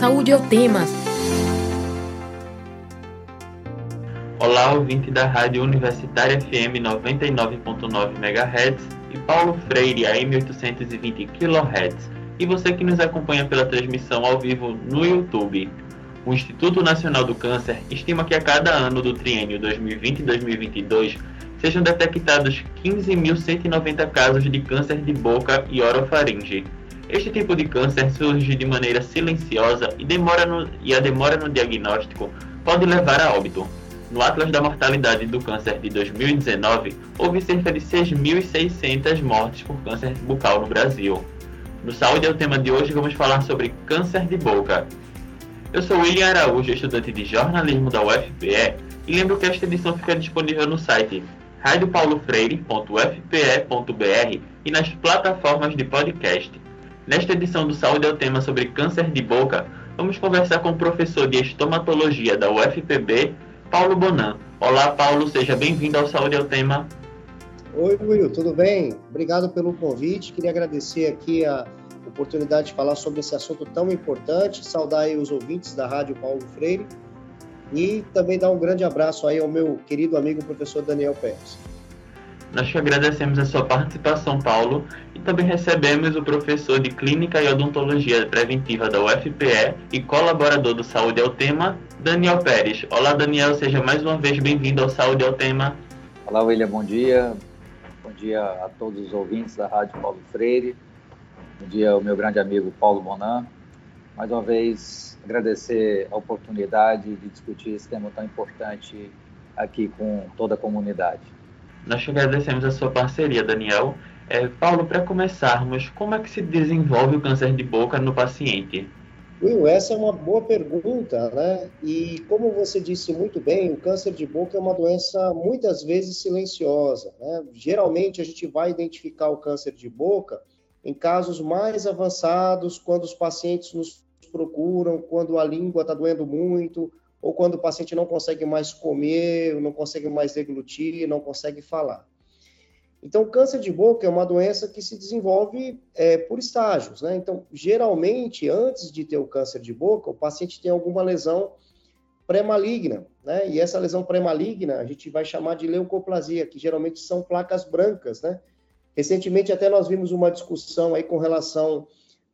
Saúde é o Tema. Olá, ouvinte da Rádio Universitária FM 99.9 MHz e Paulo Freire AM 820 kHz. E você que nos acompanha pela transmissão ao vivo no YouTube. O Instituto Nacional do Câncer estima que a cada ano do triênio 2020-2022 sejam detectados 15.190 casos de câncer de boca e orofaringe. Este tipo de câncer surge de maneira silenciosa e, demora no, e a demora no diagnóstico pode levar a óbito. No Atlas da Mortalidade do Câncer de 2019, houve cerca de 6.600 mortes por câncer bucal no Brasil. No Saúde é o tema de hoje, vamos falar sobre câncer de boca. Eu sou William Araújo, estudante de jornalismo da UFPE, e lembro que esta edição fica disponível no site radiopaulofreire.fpe.br e nas plataformas de podcast. Nesta edição do Saúde é o tema sobre câncer de boca, vamos conversar com o professor de estomatologia da UFPB, Paulo Bonan. Olá, Paulo, seja bem-vindo ao Saúde é o tema. Oi, Will, tudo bem? Obrigado pelo convite. Queria agradecer aqui a oportunidade de falar sobre esse assunto tão importante, saudar aí os ouvintes da Rádio Paulo Freire e também dar um grande abraço aí ao meu querido amigo professor Daniel Pérez. Nós te agradecemos a sua participação, Paulo, e também recebemos o professor de Clínica e Odontologia Preventiva da UFPE e colaborador do Saúde ao Tema, Daniel Pérez. Olá, Daniel, seja mais uma vez bem-vindo ao Saúde ao Tema. Olá, William, bom dia. Bom dia a todos os ouvintes da Rádio Paulo Freire. Bom dia ao meu grande amigo Paulo Bonan. Mais uma vez, agradecer a oportunidade de discutir esse tema tão importante aqui com toda a comunidade. Nós te agradecemos a sua parceria, Daniel. É, Paulo, para começarmos, como é que se desenvolve o câncer de boca no paciente? Will, essa é uma boa pergunta, né? E como você disse muito bem, o câncer de boca é uma doença muitas vezes silenciosa, né? Geralmente a gente vai identificar o câncer de boca em casos mais avançados, quando os pacientes nos procuram, quando a língua está doendo muito, ou quando o paciente não consegue mais comer, não consegue mais deglutir, não consegue falar. Então, câncer de boca é uma doença que se desenvolve é, por estágios, né? Então, geralmente, antes de ter o câncer de boca, o paciente tem alguma lesão pré-maligna, né? E essa lesão pré-maligna a gente vai chamar de leucoplasia, que geralmente são placas brancas, né? Recentemente, até nós vimos uma discussão aí com relação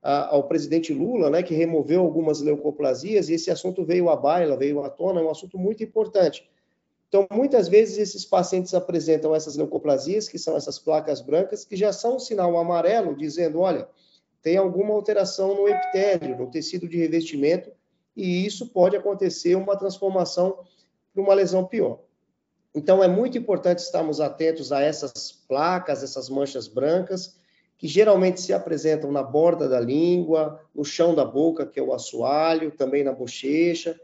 ao presidente Lula, né, que removeu algumas leucoplasias, e esse assunto veio à baila, veio à tona, é um assunto muito importante. Então, muitas vezes, esses pacientes apresentam essas leucoplasias, que são essas placas brancas, que já são um sinal amarelo, dizendo, olha, tem alguma alteração no epitélio, no tecido de revestimento, e isso pode acontecer uma transformação para uma lesão pior. Então, é muito importante estarmos atentos a essas placas, essas manchas brancas, que geralmente se apresentam na borda da língua, no chão da boca, que é o assoalho, também na bochecha.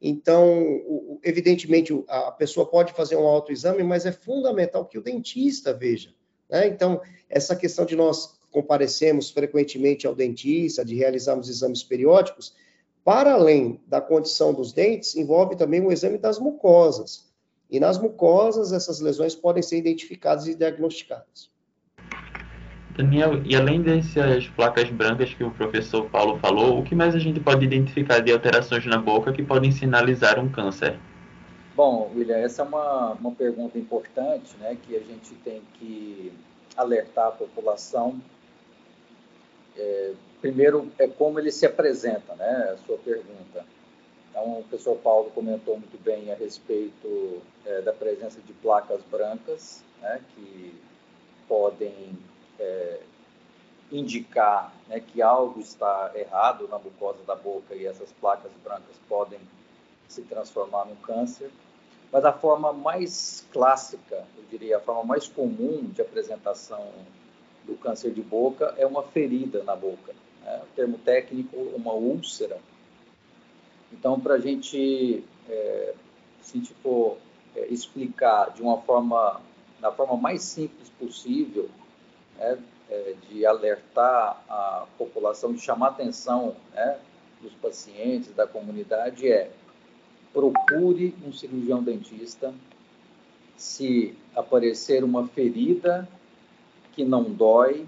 Então, evidentemente, a pessoa pode fazer um autoexame, mas é fundamental que o dentista veja. Né? Então, essa questão de nós comparecemos frequentemente ao dentista, de realizarmos exames periódicos, para além da condição dos dentes, envolve também o exame das mucosas. E nas mucosas, essas lesões podem ser identificadas e diagnosticadas. Daniel, e além dessas placas brancas que o professor Paulo falou, o que mais a gente pode identificar de alterações na boca que podem sinalizar um câncer? Bom, William, essa é uma, uma pergunta importante, né, que a gente tem que alertar a população. É, primeiro, é como ele se apresenta, né, a sua pergunta. Então, o professor Paulo comentou muito bem a respeito é, da presença de placas brancas, né, que podem é, indicar né, que algo está errado na mucosa da boca e essas placas brancas podem se transformar num câncer. Mas a forma mais clássica, eu diria, a forma mais comum de apresentação do câncer de boca é uma ferida na boca. Né? O termo técnico, uma úlcera. Então, para a gente, é, se a gente for é, explicar de uma forma, da forma mais simples possível, né, é, de alertar a população, de chamar a atenção né, dos pacientes, da comunidade, é procure um cirurgião dentista se aparecer uma ferida que não dói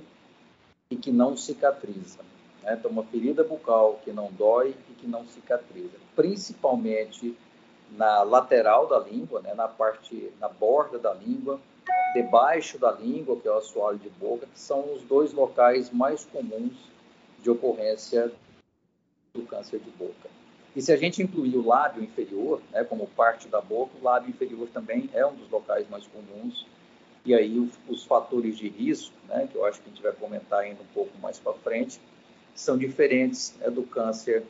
e que não cicatriza. Né? Então, uma ferida bucal que não dói e que não cicatriza, principalmente na lateral da língua, né? na parte, na borda da língua, debaixo da língua, que é o assoalho de boca, que são os dois locais mais comuns de ocorrência do câncer de boca. E se a gente incluir o lábio inferior, né, como parte da boca, o lábio inferior também é um dos locais mais comuns. E aí os, os fatores de risco, né, que eu acho que a gente vai comentar ainda um pouco mais para frente, são diferentes é, do câncer,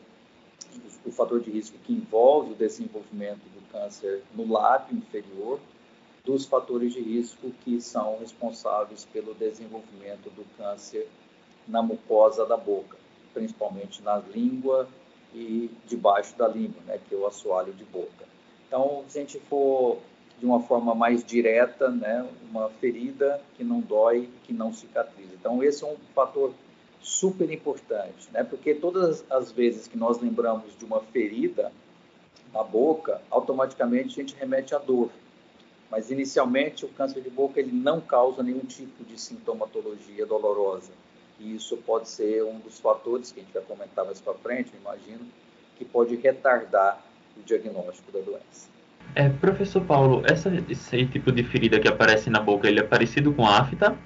o fator de risco que envolve o desenvolvimento do câncer no lábio inferior, dos fatores de risco que são responsáveis pelo desenvolvimento do câncer na mucosa da boca, principalmente na língua e debaixo da língua, né, que é o assoalho de boca. Então, se a gente for de uma forma mais direta, né, uma ferida que não dói, que não cicatriza. Então, esse é um fator super importante, né, porque todas as vezes que nós lembramos de uma ferida na boca, automaticamente a gente remete à dor. Mas inicialmente o câncer de boca ele não causa nenhum tipo de sintomatologia dolorosa. E isso pode ser um dos fatores que a gente vai comentar mais para frente, imagino, que pode retardar o diagnóstico da doença. É, professor Paulo, essa, esse tipo de ferida que aparece na boca, ele é parecido com afta?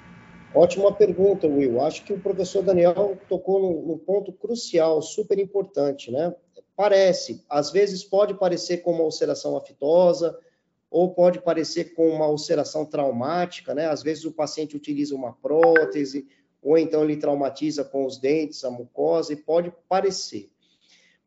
Ótima pergunta, Will. Acho que o professor Daniel tocou num, num ponto crucial, super importante, né? Parece, às vezes pode parecer com uma ulceração aftosa, ou pode parecer com uma ulceração traumática, né? Às vezes o paciente utiliza uma prótese, ou então ele traumatiza com os dentes, a mucosa, e pode parecer.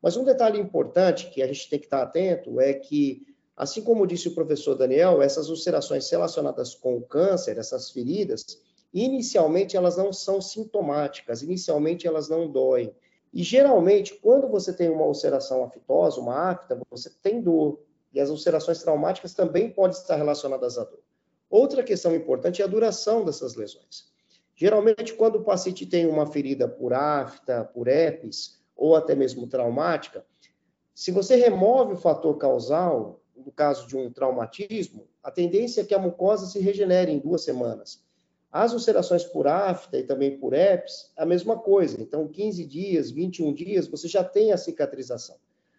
Mas um detalhe importante que a gente tem que estar atento é que, assim como disse o professor Daniel, essas ulcerações relacionadas com o câncer, essas feridas, inicialmente elas não são sintomáticas, inicialmente elas não doem. E geralmente, quando você tem uma ulceração aftosa, uma afta, você tem dor. E as ulcerações traumáticas também podem estar relacionadas à dor. Outra questão importante é a duração dessas lesões. Geralmente, quando o paciente tem uma ferida por afta, por herpes, ou até mesmo traumática, se você remove o fator causal, no caso de um traumatismo, a tendência é que a mucosa se regenere em duas semanas. As ulcerações por afta e também por herpes, a mesma coisa. Então, 15 dias, 21 dias, você já tem a cicatrização.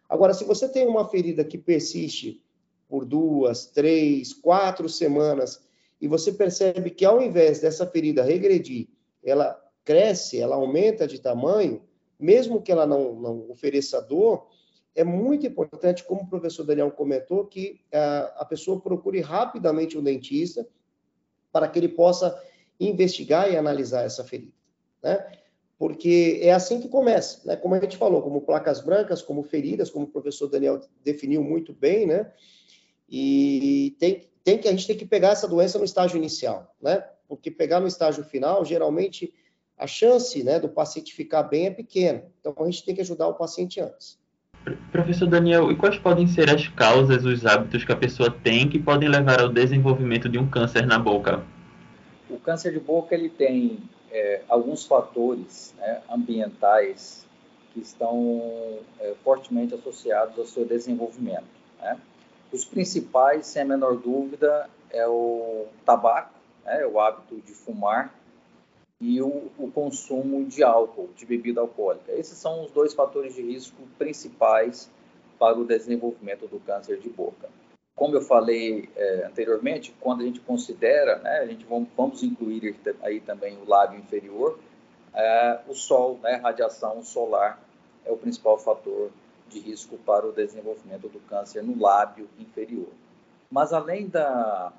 Agora, se você tem uma ferida que persiste por duas, três, quatro semanas e você percebe que ao invés dessa ferida regredir, ela cresce, ela aumenta de tamanho, mesmo que ela não, não ofereça dor, é muito importante, como o professor Daniel comentou, que a, a pessoa procure rapidamente um dentista para que ele possa investigar e analisar essa ferida, né? Porque é assim que começa, né? Como a gente falou, como placas brancas, como feridas, como o professor Daniel definiu muito bem, né? E tem, tem que a gente tem que pegar essa doença no estágio inicial, né? Porque pegar no estágio final, geralmente a chance, né, do paciente ficar bem é pequena. Então a gente tem que ajudar o paciente antes. Professor Daniel, e quais podem ser as causas, os hábitos que a pessoa tem que podem levar ao desenvolvimento de um câncer na boca? O câncer de boca ele tem é, alguns fatores né, ambientais que estão é, fortemente associados ao seu desenvolvimento. Né? Os principais, sem a menor dúvida, é o tabaco, né, o hábito de fumar e o, o, consumo de álcool, de bebida alcoólica. Esses são os dois fatores de risco principais para o desenvolvimento do câncer de boca. Como eu falei é, anteriormente, quando a gente considera, né, a gente vamos, vamos incluir aí também o lábio inferior, é, o sol, né, radiação solar é o principal fator de risco para o desenvolvimento do câncer no lábio inferior. Mas além da,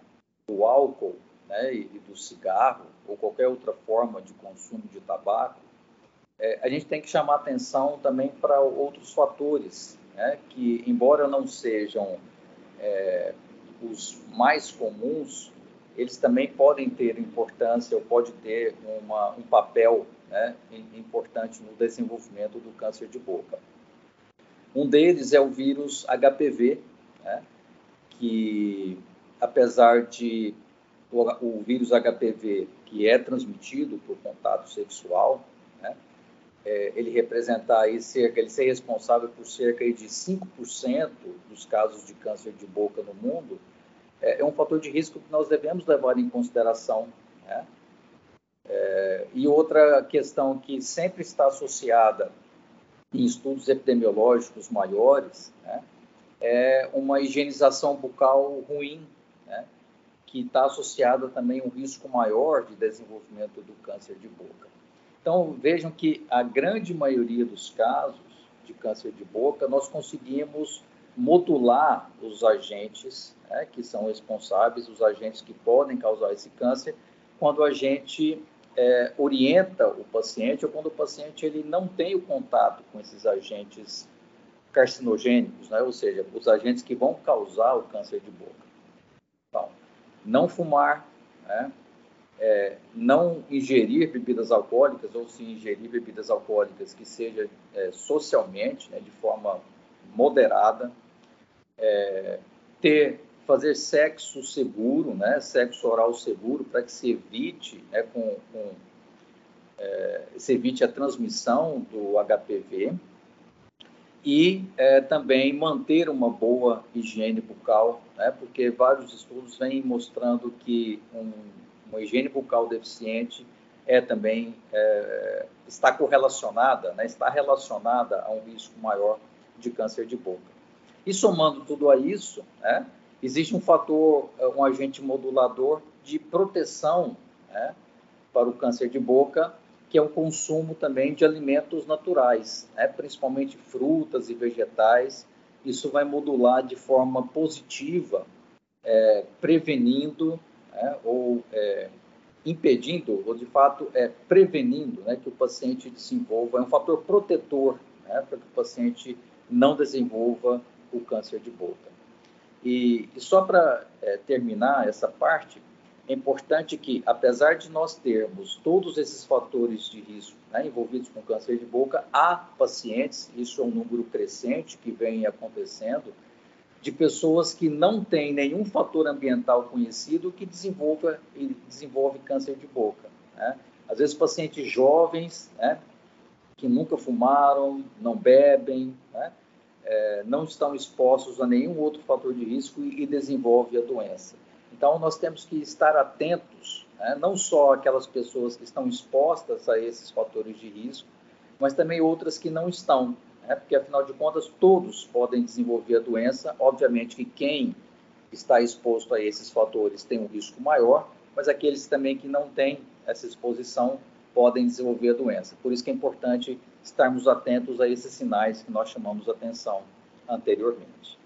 do álcool né, e do cigarro, ou qualquer outra forma de consumo de tabaco, é, a gente tem que chamar atenção também para outros fatores, né, que, embora não sejam é, os mais comuns, eles também podem ter importância ou pode ter uma, um papel né, importante no desenvolvimento do câncer de boca. Um deles é o vírus HPV, né, que apesar de o, o, vírus HPV, que é transmitido por contato sexual, é, ele representar aí cerca, ele ser responsável por cerca de 5% dos casos de câncer de boca no mundo, é, é, um fator de risco que nós devemos levar em consideração. Né? É, e outra questão que sempre está associada em estudos epidemiológicos maiores né, é uma higienização bucal ruim, né, que está associada também a um risco maior de desenvolvimento do câncer de boca. Então, vejam que a grande maioria dos casos de câncer de boca, nós conseguimos modular os agentes né, que são responsáveis, os agentes que podem causar esse câncer, quando a gente é, orienta o paciente ou quando o paciente ele não tem o contato com esses agentes carcinogênicos, né, ou seja, os agentes que vão causar o câncer de boca. Então, não fumar, né, é, não ingerir bebidas alcoólicas ou se ingerir bebidas alcoólicas que seja é, socialmente, né, de forma moderada, é, ter fazer sexo seguro, né, sexo oral seguro, para que se evite, né, com, com é, se evite a transmissão do HPV e é, também manter uma boa higiene bucal, né, porque vários estudos vêm mostrando que um, uma higiene bucal deficiente é também é, está correlacionada, né, está relacionada a um risco maior de câncer de boca. E somando tudo a isso, né, existe um fator, é, um agente modulador de proteção né, para o câncer de boca, que é o consumo também de alimentos naturais, né, principalmente frutas e vegetais. Isso vai modular de forma positiva, é, prevenindo né, ou é, impedindo, ou de fato é, prevenindo né, que o paciente desenvolva, é um fator protetor né, para que o paciente não desenvolva o câncer de boca. E, e só para é, terminar essa parte, é importante que, apesar de nós termos todos esses fatores de risco né, envolvidos com câncer de boca, há pacientes, isso é um número crescente que vem acontecendo, de pessoas que não têm nenhum fator ambiental conhecido que desenvolva, desenvolve câncer de boca. Né? Às vezes, pacientes jovens, né, que nunca fumaram, não bebem, né? é, não estão expostos a nenhum outro fator de risco e, e desenvolve a doença. Então, nós temos que estar atentos, né? não só aquelas pessoas que estão expostas a esses fatores de risco, mas também outras que não estão, né? porque, afinal de contas, todos podem desenvolver a doença. Obviamente que quem está exposto a esses fatores tem um risco maior, mas aqueles também que não têm essa exposição podem desenvolver a doença. Por isso que é importante estarmos atentos a esses sinais que nós chamamos atenção anteriormente.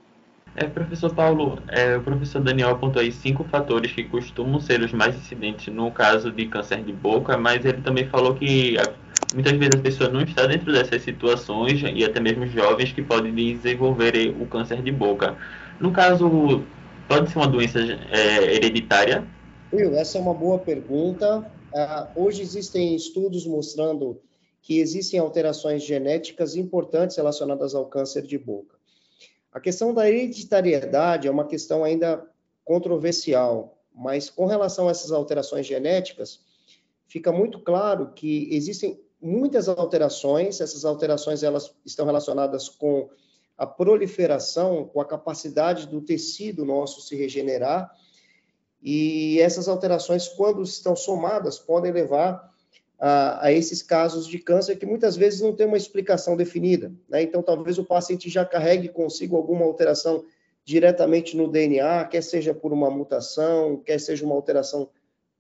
É, professor Paulo, é, o professor Daniel apontou aí cinco fatores que costumam ser os mais incidentes no caso de câncer de boca, mas ele também falou que muitas vezes a pessoa não está dentro dessas situações e até mesmo jovens que podem desenvolver o câncer de boca. No caso, pode ser uma doença é, hereditária? Will, essa é uma boa pergunta. Uh, hoje existem estudos mostrando que existem alterações genéticas importantes relacionadas ao câncer de boca. A questão da hereditariedade é uma questão ainda controversial, mas com relação a essas alterações genéticas, fica muito claro que existem muitas alterações, essas alterações elas estão relacionadas com a proliferação, com a capacidade do tecido nosso se regenerar, e essas alterações, quando estão somadas, podem levar a, a, esses casos de câncer que muitas vezes não tem uma explicação definida. Né? Então, talvez o paciente já carregue consigo alguma alteração diretamente no DNA, quer seja por uma mutação, quer seja uma alteração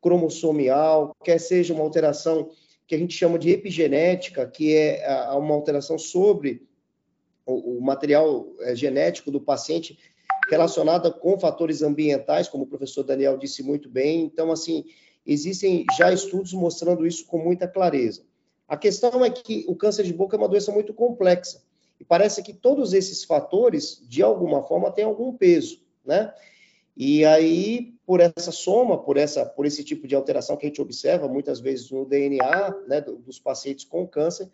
cromossomial, quer seja uma alteração que a gente chama de epigenética, que é uma alteração sobre o, material é, genético do paciente relacionada com fatores ambientais, como o professor Daniel disse muito bem. Então, assim, Existem já estudos mostrando isso com muita clareza. A questão é que o câncer de boca é uma doença muito complexa. E parece que todos esses fatores, de alguma forma, têm algum peso, né? E aí, por essa soma, por, essa, por esse tipo de alteração que a gente observa muitas vezes no DNA né, dos pacientes com câncer,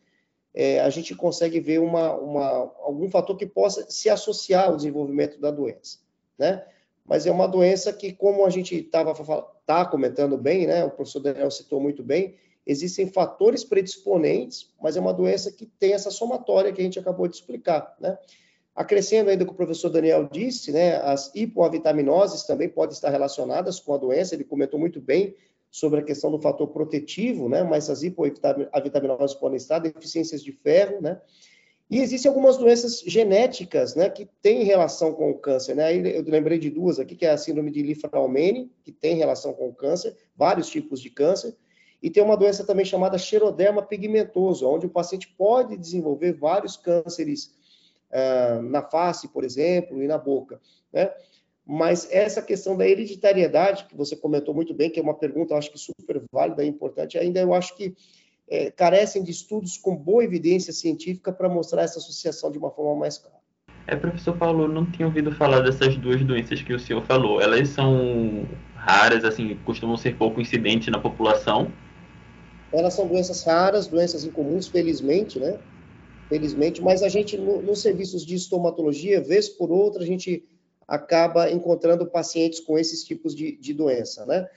é, a gente consegue ver uma, uma, algum fator que possa se associar ao desenvolvimento da doença, né? Mas é uma doença que, como a gente estava está comentando bem, né? O professor Daniel citou muito bem. Existem fatores predisponentes, mas é uma doença que tem essa somatória que a gente acabou de explicar, né? Acrescendo ainda o que o professor Daniel disse, né? As hipoavitaminoses também podem estar relacionadas com a doença. Ele comentou muito bem sobre a questão do fator protetivo, né? Mas as hipoavitaminoses podem estar, deficiências de ferro, né? E existem algumas doenças genéticas, né, que têm relação com o câncer, né? Eu lembrei de duas aqui, que é a síndrome de Li-Fraumeni, que tem relação com o câncer, vários tipos de câncer, e tem uma doença também chamada xeroderma pigmentoso, onde o paciente pode desenvolver vários cânceres uh, na face, por exemplo, e na boca, né? Mas essa questão da hereditariedade, que você comentou muito bem, que é uma pergunta, acho que super válida e importante, ainda eu acho que é, carecem de estudos com boa evidência científica para mostrar essa associação de uma forma mais clara. É, professor Paulo, eu não tinha ouvido falar dessas duas doenças que o senhor falou. Elas são raras, assim, costumam ser pouco incidentes na população? Elas são doenças raras, doenças incomuns, felizmente, né? Felizmente, mas a gente, no, nos serviços de estomatologia, vez por outra, a gente acaba encontrando pacientes com esses tipos de, de doença, né?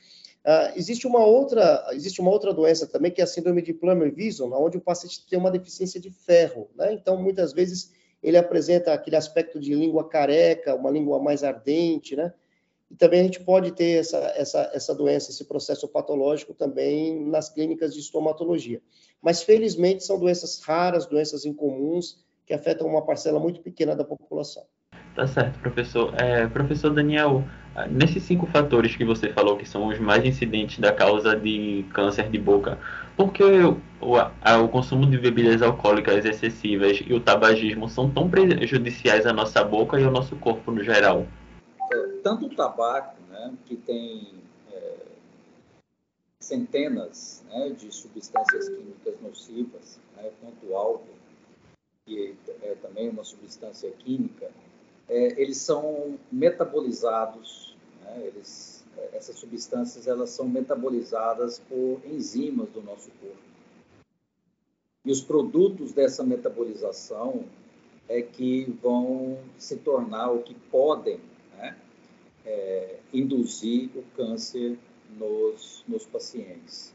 Uh, existe uma outra, existe uma outra doença também que é a síndrome de Plummer-Vinson, onde o paciente tem uma deficiência de ferro, né? Então, muitas vezes ele apresenta aquele aspecto de língua careca, uma língua mais ardente, né? E também a gente pode ter essa, essa, essa doença, esse processo patológico também nas clínicas de estomatologia. Mas, felizmente, são doenças raras, doenças incomuns, que afetam uma parcela muito pequena da população. Tá certo, professor. É, professor Daniel, nesses cinco fatores que você falou que são os mais incidentes da causa de câncer de boca, por que o, o, o consumo de bebidas alcoólicas excessivas e o tabagismo são tão prejudiciais à nossa boca e ao nosso corpo no geral? É, tanto o tabaco, né, que tem é, centenas né, de substâncias químicas nocivas, né, quanto o álcool, que é também uma substância química, é, eles são metabolizados, né? eles, essas substâncias elas são metabolizadas por enzimas do nosso corpo. E os produtos dessa metabolização é que vão se tornar o que podem? É, induzir o câncer nos, nos pacientes.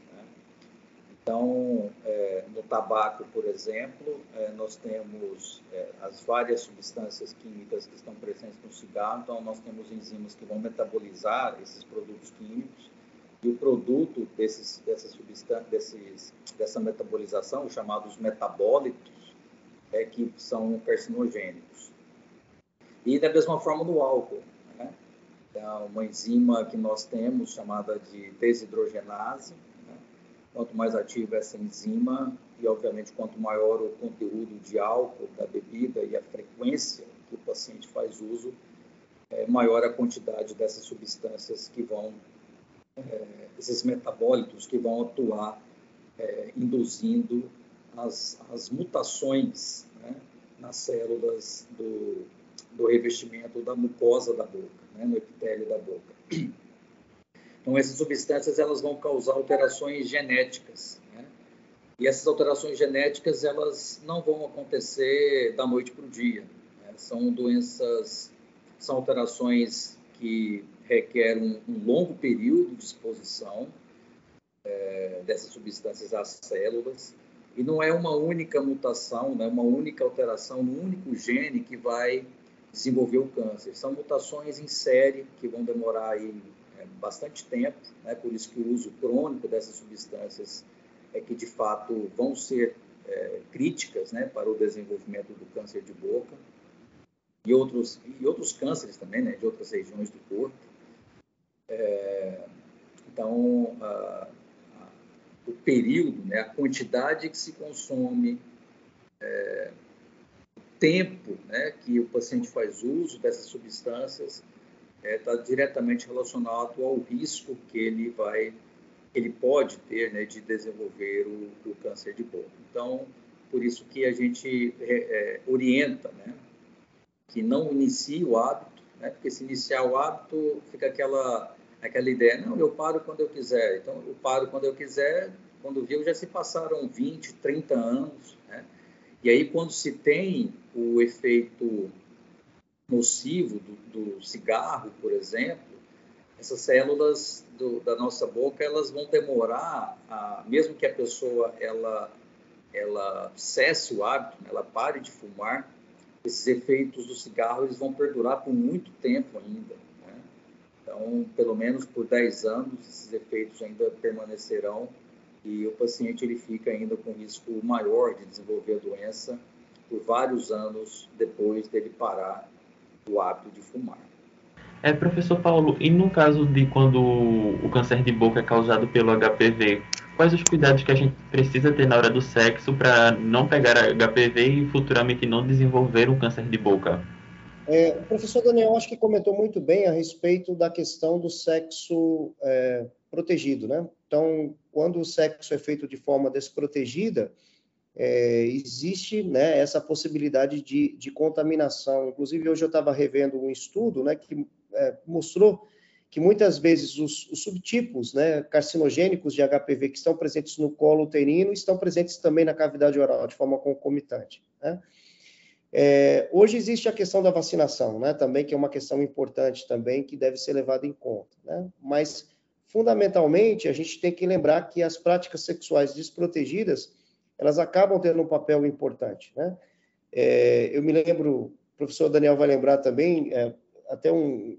Então, é, no tabaco, por exemplo, é, nós temos é, as várias substâncias químicas que estão presentes no cigarro, então nós temos enzimas que vão metabolizar esses produtos químicos e o produto desses, dessas substâncias, desses, dessa metabolização, chamados metabólitos, é que são carcinogênicos. E da mesma forma no álcool, né? É uma enzima que nós temos chamada de desidrogenase, Quanto mais ativa essa enzima e, obviamente, quanto maior o conteúdo de álcool da bebida e a frequência que o paciente faz uso, é maior a quantidade dessas substâncias que vão, é, esses metabólitos que vão atuar é, induzindo as, as mutações né, nas células do, do revestimento da mucosa da boca, né, no epitélio da boca. Então, essas substâncias elas vão causar alterações genéticas. Né? E essas alterações genéticas elas não vão acontecer da noite para o dia. Né? São doenças, são alterações que requerem um, um longo período de exposição é, dessas substâncias às células. E não é uma única mutação, não é uma única alteração um único gene que vai desenvolver o câncer. São mutações em série que vão demorar aí bastante tempo, né? por isso que o uso crônico dessas substâncias é que de fato vão ser é, críticas né, para o desenvolvimento do câncer de boca e outros, e outros cânceres também, né, de outras regiões do corpo. É, então, a, a, o período, né, a quantidade que se consome, é, tempo né, que o paciente faz uso dessas substâncias está é, tá diretamente relacionado ao risco que ele vai, ele pode ter né, de desenvolver o, o, câncer de boca. Então, por isso que a gente é, é, orienta, né, que não inicie o hábito, né, porque se iniciar o hábito fica aquela aquela ideia, não, eu paro quando eu quiser. Então, eu paro quando eu quiser. Quando viu, já se passaram 20, 30 anos. Né? E aí, quando se tem o efeito nocivo do, do cigarro, por exemplo, essas células do, da nossa boca elas vão demorar, a, mesmo que a pessoa ela ela cesse o hábito, né, ela pare de fumar, esses efeitos do cigarro eles vão perdurar por muito tempo ainda. Né? Então, pelo menos por 10 anos, esses efeitos ainda permanecerão e o paciente ele fica ainda com risco maior de desenvolver a doença por vários anos depois dele parar o hábito de fumar. É, professor Paulo, e no caso de quando o câncer de boca é causado pelo HPV, quais os cuidados que a gente precisa ter na hora do sexo para não pegar HPV e futuramente não desenvolver um câncer de boca? É, o professor Daniel, acho que comentou muito bem a respeito da questão do sexo é, protegido, né? Então, quando o sexo é feito de forma desprotegida, é, existe né, essa possibilidade de, de, contaminação. Inclusive, hoje eu estava revendo um estudo né, que é, mostrou que muitas vezes os, os, subtipos né, carcinogênicos de HPV que estão presentes no colo uterino estão presentes também na cavidade oral, de forma concomitante. Né? É, hoje existe a questão da vacinação, né, também, que é uma questão importante também, que deve ser levada em conta. Né? Mas, fundamentalmente, a gente tem que lembrar que as práticas sexuais desprotegidas, elas acabam tendo um papel importante. Né? É, eu me lembro, o professor Daniel vai lembrar também, é, até um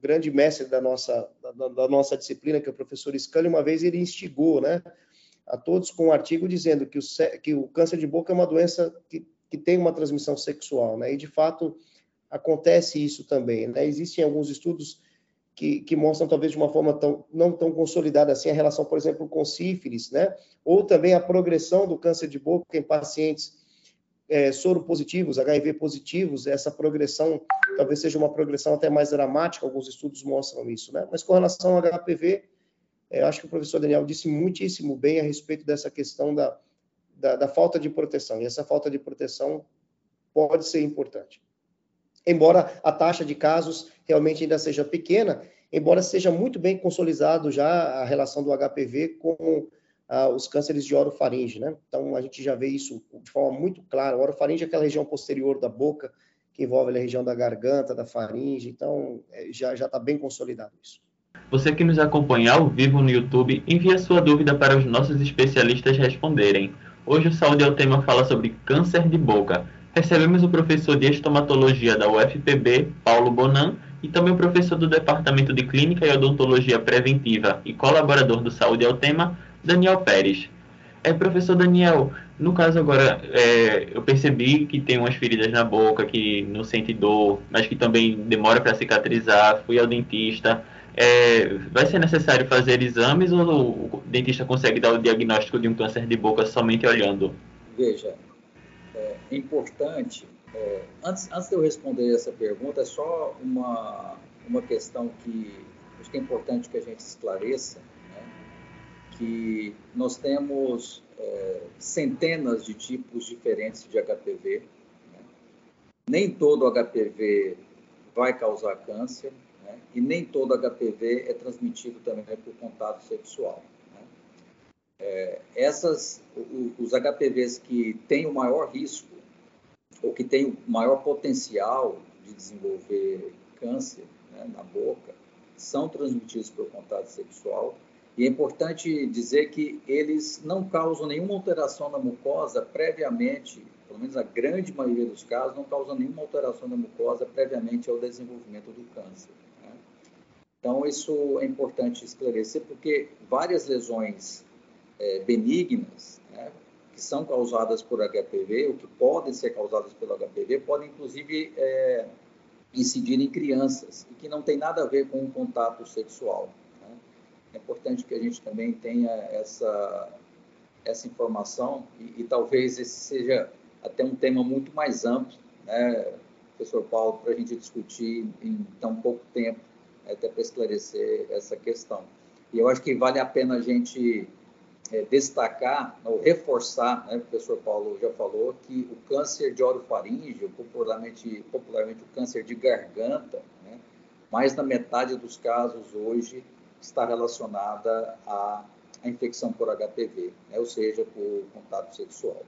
grande mestre da nossa, da, da, nossa disciplina, que é o professor Scully, uma vez ele instigou né, a todos com um artigo dizendo que o, que o câncer de boca é uma doença que, que tem uma transmissão sexual, né? E, de fato, acontece isso também, né? Existem alguns estudos que, que, mostram talvez de uma forma tão, não tão consolidada assim a relação, por exemplo, com sífilis, né? Ou também a progressão do câncer de boca em pacientes é, soro positivos, HIV positivos, essa progressão talvez seja uma progressão até mais dramática, alguns estudos mostram isso, né? Mas com relação ao HPV, é, acho que o professor Daniel disse muitíssimo bem a respeito dessa questão da, da, da falta de proteção, e essa falta de proteção pode ser importante. Embora a taxa de casos realmente ainda seja pequena, embora seja muito bem consolidado já a relação do HPV com ah, os cânceres de orofaringe, né? Então, a gente já vê isso de forma muito clara. O orofaringe é aquela região posterior da boca, que envolve a região da garganta, da faringe, então é, já está bem consolidado isso. Você que nos acompanha ao vivo no YouTube, envie a sua dúvida para os nossos especialistas responderem. Hoje o Saúde é o tema fala sobre câncer de boca. Recebemos o professor de estomatologia da UFPB, Paulo Bonan, e também o professor do Departamento de Clínica e Odontologia Preventiva e colaborador do Saúde é o tema, Daniel Pérez. É, professor Daniel, no caso agora, é, eu percebi que tem umas feridas na boca, que não sente dor, mas que também demora para cicatrizar. Fui ao dentista. É, vai ser necessário fazer exames ou o dentista consegue dar o diagnóstico de um câncer de boca somente olhando? Veja, é importante. É, antes, antes de eu responder essa pergunta, é só uma, uma questão que acho que é importante que a gente esclareça que nós temos é, centenas de tipos diferentes de HPV. Né? Nem todo HPV vai causar câncer né? e nem todo HPV é transmitido também por contato sexual. É, essas, os HPVs que têm o maior risco ou que têm o maior potencial de desenvolver câncer né, na boca são transmitidos por contato sexual e é importante dizer que eles não causam nenhuma alteração na mucosa previamente, pelo menos a grande maioria dos casos, não causam nenhuma alteração na mucosa previamente ao desenvolvimento do câncer. Né? Então, isso é importante esclarecer, porque várias lesões é, benignas, né, que são causadas por HPV, ou que podem ser causadas pelo HPV, podem inclusive é, incidir em crianças, e que não tem nada a ver com o contato sexual. É importante que a gente também tenha essa, essa informação e, e talvez esse seja até um tema muito mais amplo, né, professor Paulo, para a gente discutir em tão pouco tempo, até para esclarecer essa questão. E eu acho que vale a pena a gente é, destacar, ou reforçar, né, o professor Paulo já falou, que o câncer de orofaringe, popularmente, popularmente o câncer de garganta, né, mais da metade dos casos hoje está relacionada à, à infecção por HPV, né, ou seja, por contato sexual.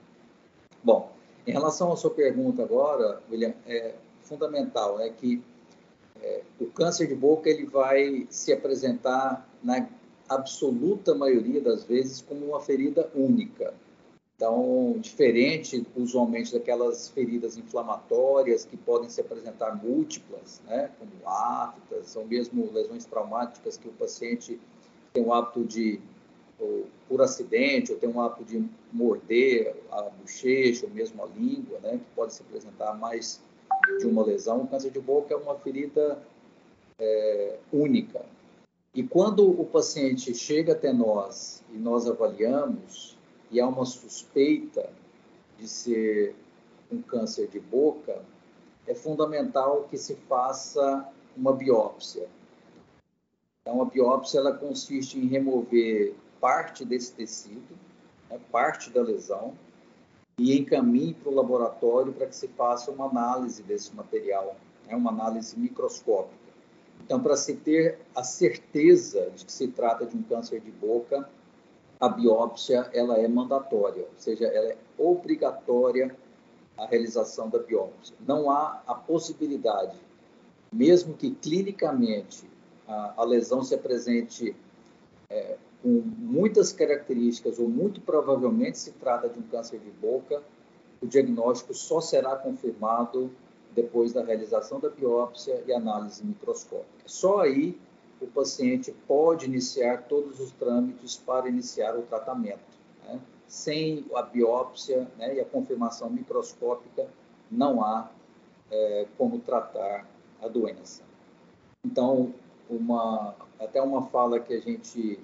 Bom, em relação à sua pergunta agora, William, é fundamental é que é, o câncer de boca ele vai se apresentar na absoluta maioria das vezes como uma ferida única. Então, diferente usualmente daquelas feridas inflamatórias que podem se apresentar múltiplas, né, como aftas ou mesmo lesões traumáticas que o paciente tem o hábito de, ou, por acidente, ou tem o hábito de morder a bochecha ou mesmo a língua, né, que pode se apresentar mais de uma lesão. O câncer de boca é uma ferida é, única. E quando o paciente chega até nós e nós avaliamos, e há uma suspeita de ser um câncer de boca, é fundamental que se faça uma biópsia. Então, a biópsia ela consiste em remover parte desse tecido, né, parte da lesão, e encaminhe para o laboratório para que se faça uma análise desse material, né, uma análise microscópica. Então, para se ter a certeza de que se trata de um câncer de boca, a biópsia ela é mandatória, ou seja, ela é obrigatória a realização da biópsia. Não há a possibilidade, mesmo que clinicamente a, a lesão se apresente é, com muitas características ou muito provavelmente se trata de um câncer de boca, o diagnóstico só será confirmado depois da realização da biópsia e análise microscópica. Só aí o paciente pode iniciar todos os trâmites para iniciar o tratamento. Né? Sem a biópsia né, e a confirmação microscópica, não há é, como tratar a doença. Então, uma, até uma fala que a gente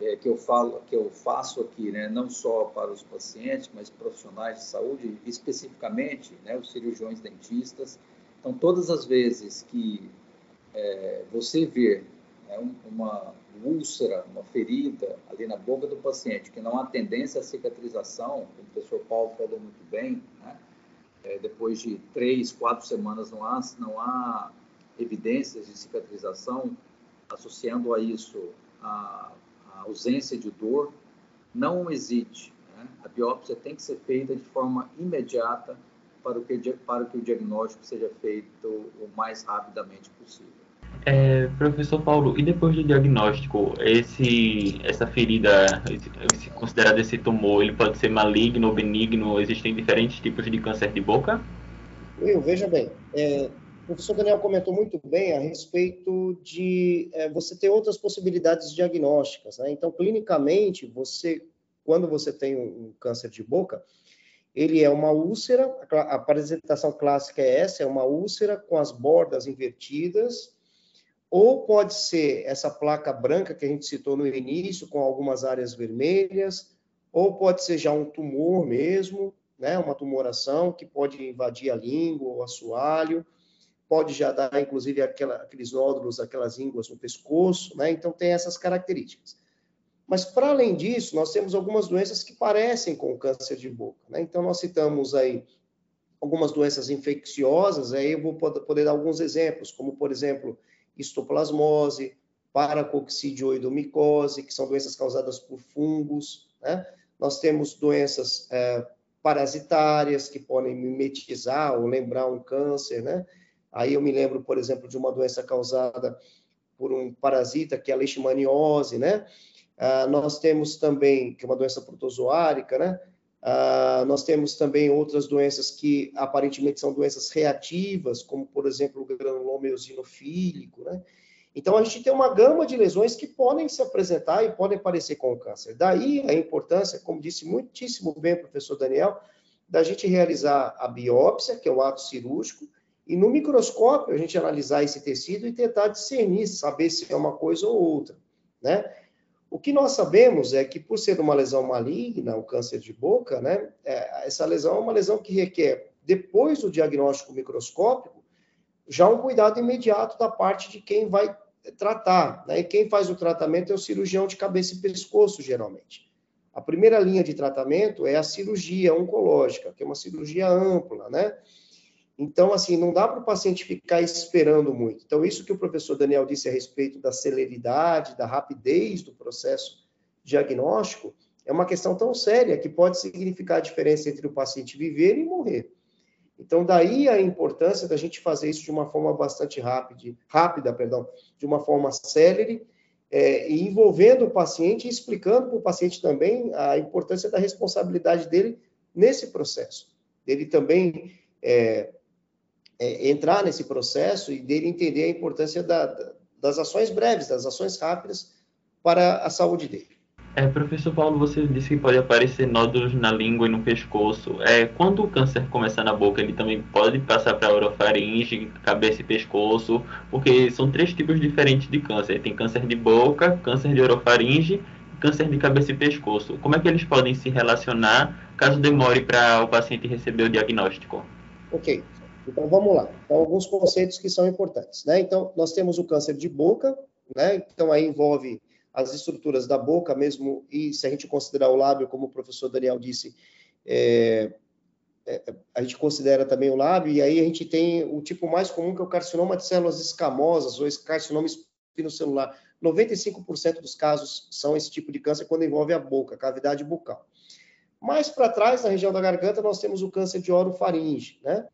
é, que eu falo que eu faço aqui, né, não só para os pacientes, mas profissionais de saúde, especificamente, né, os cirurgiões dentistas. Então, todas as vezes que é, você vê né, uma úlcera, uma ferida ali na boca do paciente, que não há tendência à cicatrização, como o professor Paulo falou muito bem, né, é, depois de três, quatro semanas não há, não há evidências de cicatrização, associando a isso a, a ausência de dor, não hesite. Né? A biópsia tem que ser feita de forma imediata para, que, para que o diagnóstico seja feito o mais rapidamente possível. É, professor Paulo, e depois do diagnóstico, esse, essa ferida, esse, esse, considerado esse tumor, ele pode ser maligno ou benigno? Existem diferentes tipos de câncer de boca? Will, veja bem, é, o professor Daniel comentou muito bem a respeito de é, você ter outras possibilidades diagnósticas. Né? Então, clinicamente, você, quando você tem um, câncer de boca, ele é uma úlcera, a apresentação clássica é essa, é uma úlcera com as bordas invertidas, ou pode ser essa placa branca que a gente citou no início, com algumas áreas vermelhas, ou pode ser já um tumor mesmo, né, uma tumoração que pode invadir a língua ou assoalho, pode já dar, inclusive, aquela, aqueles nódulos, aquelas ínguas no pescoço, né, então tem essas características. Mas, para além disso, nós temos algumas doenças que parecem com o câncer de boca, né, então nós citamos aí algumas doenças infecciosas, aí eu vou poder dar alguns exemplos, como, por exemplo, histoplasmose, paracoccidioidomicose, que são doenças causadas por fungos, né? Nós temos doenças é, parasitárias que podem mimetizar ou lembrar um câncer, né? Aí eu me lembro, por exemplo, de uma doença causada por um parasita, que é a leishmaniose, né? Ah, nós temos também, que é uma doença protozoárica, né? Uh, nós temos também outras doenças que aparentemente são doenças reativas, como, por exemplo, o granuloma eosinofílico, né? Então, a gente tem uma gama de lesões que podem se apresentar e podem parecer com o câncer. Daí a importância, como disse muitíssimo bem o professor Daniel, da gente realizar a biópsia, que é o ato cirúrgico, e no microscópio a gente analisar esse tecido e tentar discernir, saber se é uma coisa ou outra, né? O que nós sabemos é que, por ser uma lesão maligna, o câncer de boca, né, é, essa lesão é uma lesão que requer, depois do diagnóstico microscópico, já um cuidado imediato da parte de quem vai tratar. Né? E quem faz o tratamento é o cirurgião de cabeça e pescoço, geralmente. A primeira linha de tratamento é a cirurgia oncológica, que é uma cirurgia ampla, né? Então, assim, não dá para o paciente ficar esperando muito. Então, isso que o professor Daniel disse a respeito da celeridade, da rapidez do processo diagnóstico, é uma questão tão séria que pode significar a diferença entre o paciente viver e morrer. Então, daí a importância da gente fazer isso de uma forma bastante rápida, rápida, perdão, de uma forma célere é, e envolvendo o paciente e explicando para o paciente também a importância da responsabilidade dele nesse processo. Dele também é, é, entrar nesse processo e dele entender a importância da, das ações breves, das ações rápidas para a saúde dele. É, professor Paulo, você disse que pode aparecer nódulos na língua e no pescoço. É, quando o câncer começar na boca, ele também pode passar para a orofaringe, cabeça e pescoço, porque são três tipos diferentes de câncer. Tem câncer de boca, câncer de orofaringe e câncer de cabeça e pescoço. Como é que eles podem se relacionar caso demore para o paciente receber o diagnóstico? Ok, então vamos lá. Então, alguns conceitos que são importantes. Né? Então, nós temos o câncer de boca, né? então aí envolve as estruturas da boca mesmo, e se a gente considerar o lábio, como o professor Daniel disse, é, é, a gente considera também o lábio, e aí a gente tem o tipo mais comum, que é o carcinoma de células escamosas, ou esse carcinoma espinocelular. 95% dos casos são esse tipo de câncer quando envolve a boca, a cavidade bucal. Mais para trás, na região da garganta, nós temos o câncer de orofaringe, né?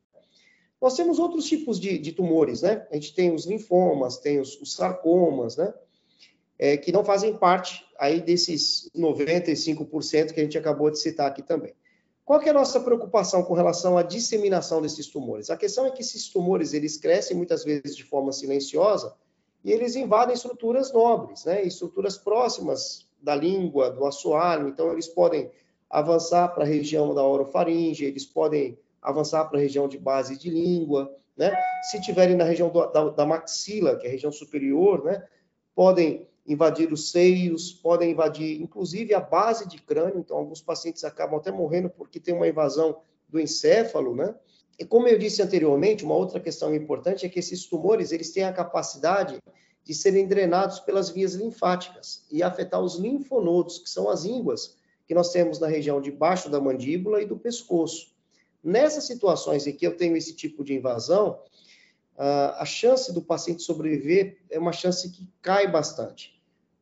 Nós temos outros tipos de, de tumores, né? A gente tem os linfomas, tem os, os sarcomas, né? é, que não fazem parte aí desses 95% que a gente acabou de citar aqui também. Qual é a nossa preocupação com relação à disseminação desses tumores? A questão é que esses tumores, eles crescem muitas vezes de forma silenciosa e eles invadem estruturas nobres, né? estruturas próximas da língua, do assoalho, então eles podem avançar para a região da orofaringe, eles podem avançar para a região de base de língua, né? Se tiverem na região do, da, da maxila, que é a região superior, né? Podem invadir os seios, podem invadir inclusive a base de crânio, então alguns pacientes acabam até morrendo porque tem uma invasão do encéfalo, né? E como eu disse anteriormente, uma outra questão importante é que esses tumores, eles têm a capacidade de serem drenados pelas vias linfáticas e afetar os linfonodos, que são as ínguas que nós temos na região de baixo da mandíbula e do pescoço. Nessas situações em que eu tenho esse tipo de invasão, a chance do paciente sobreviver é uma chance que cai bastante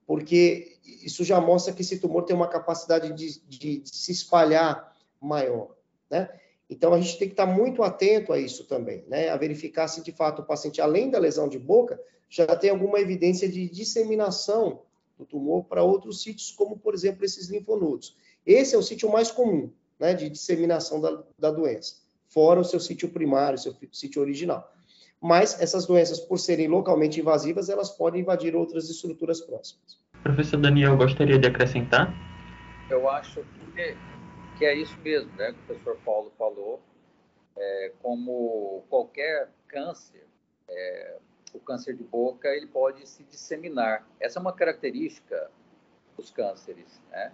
porque isso já mostra que esse tumor tem uma capacidade de, de, de se espalhar maior, né? Então, a gente tem que estar muito atento a isso também, né? A verificar se, de fato, o paciente, além da lesão de boca, já tem alguma evidência de disseminação do tumor para outros sítios, como, por exemplo, esses linfonodos. Esse é o sítio mais comum, né, de disseminação da, da doença, fora o seu sítio primário, o seu sítio original. Mas essas doenças, por serem localmente invasivas, elas podem invadir outras estruturas próximas. Professor Daniel, gostaria de acrescentar? Eu acho que, que é isso mesmo, né, que o professor Paulo falou. É, como qualquer câncer, é, o câncer de boca ele pode se disseminar. Essa é uma característica dos cânceres, né?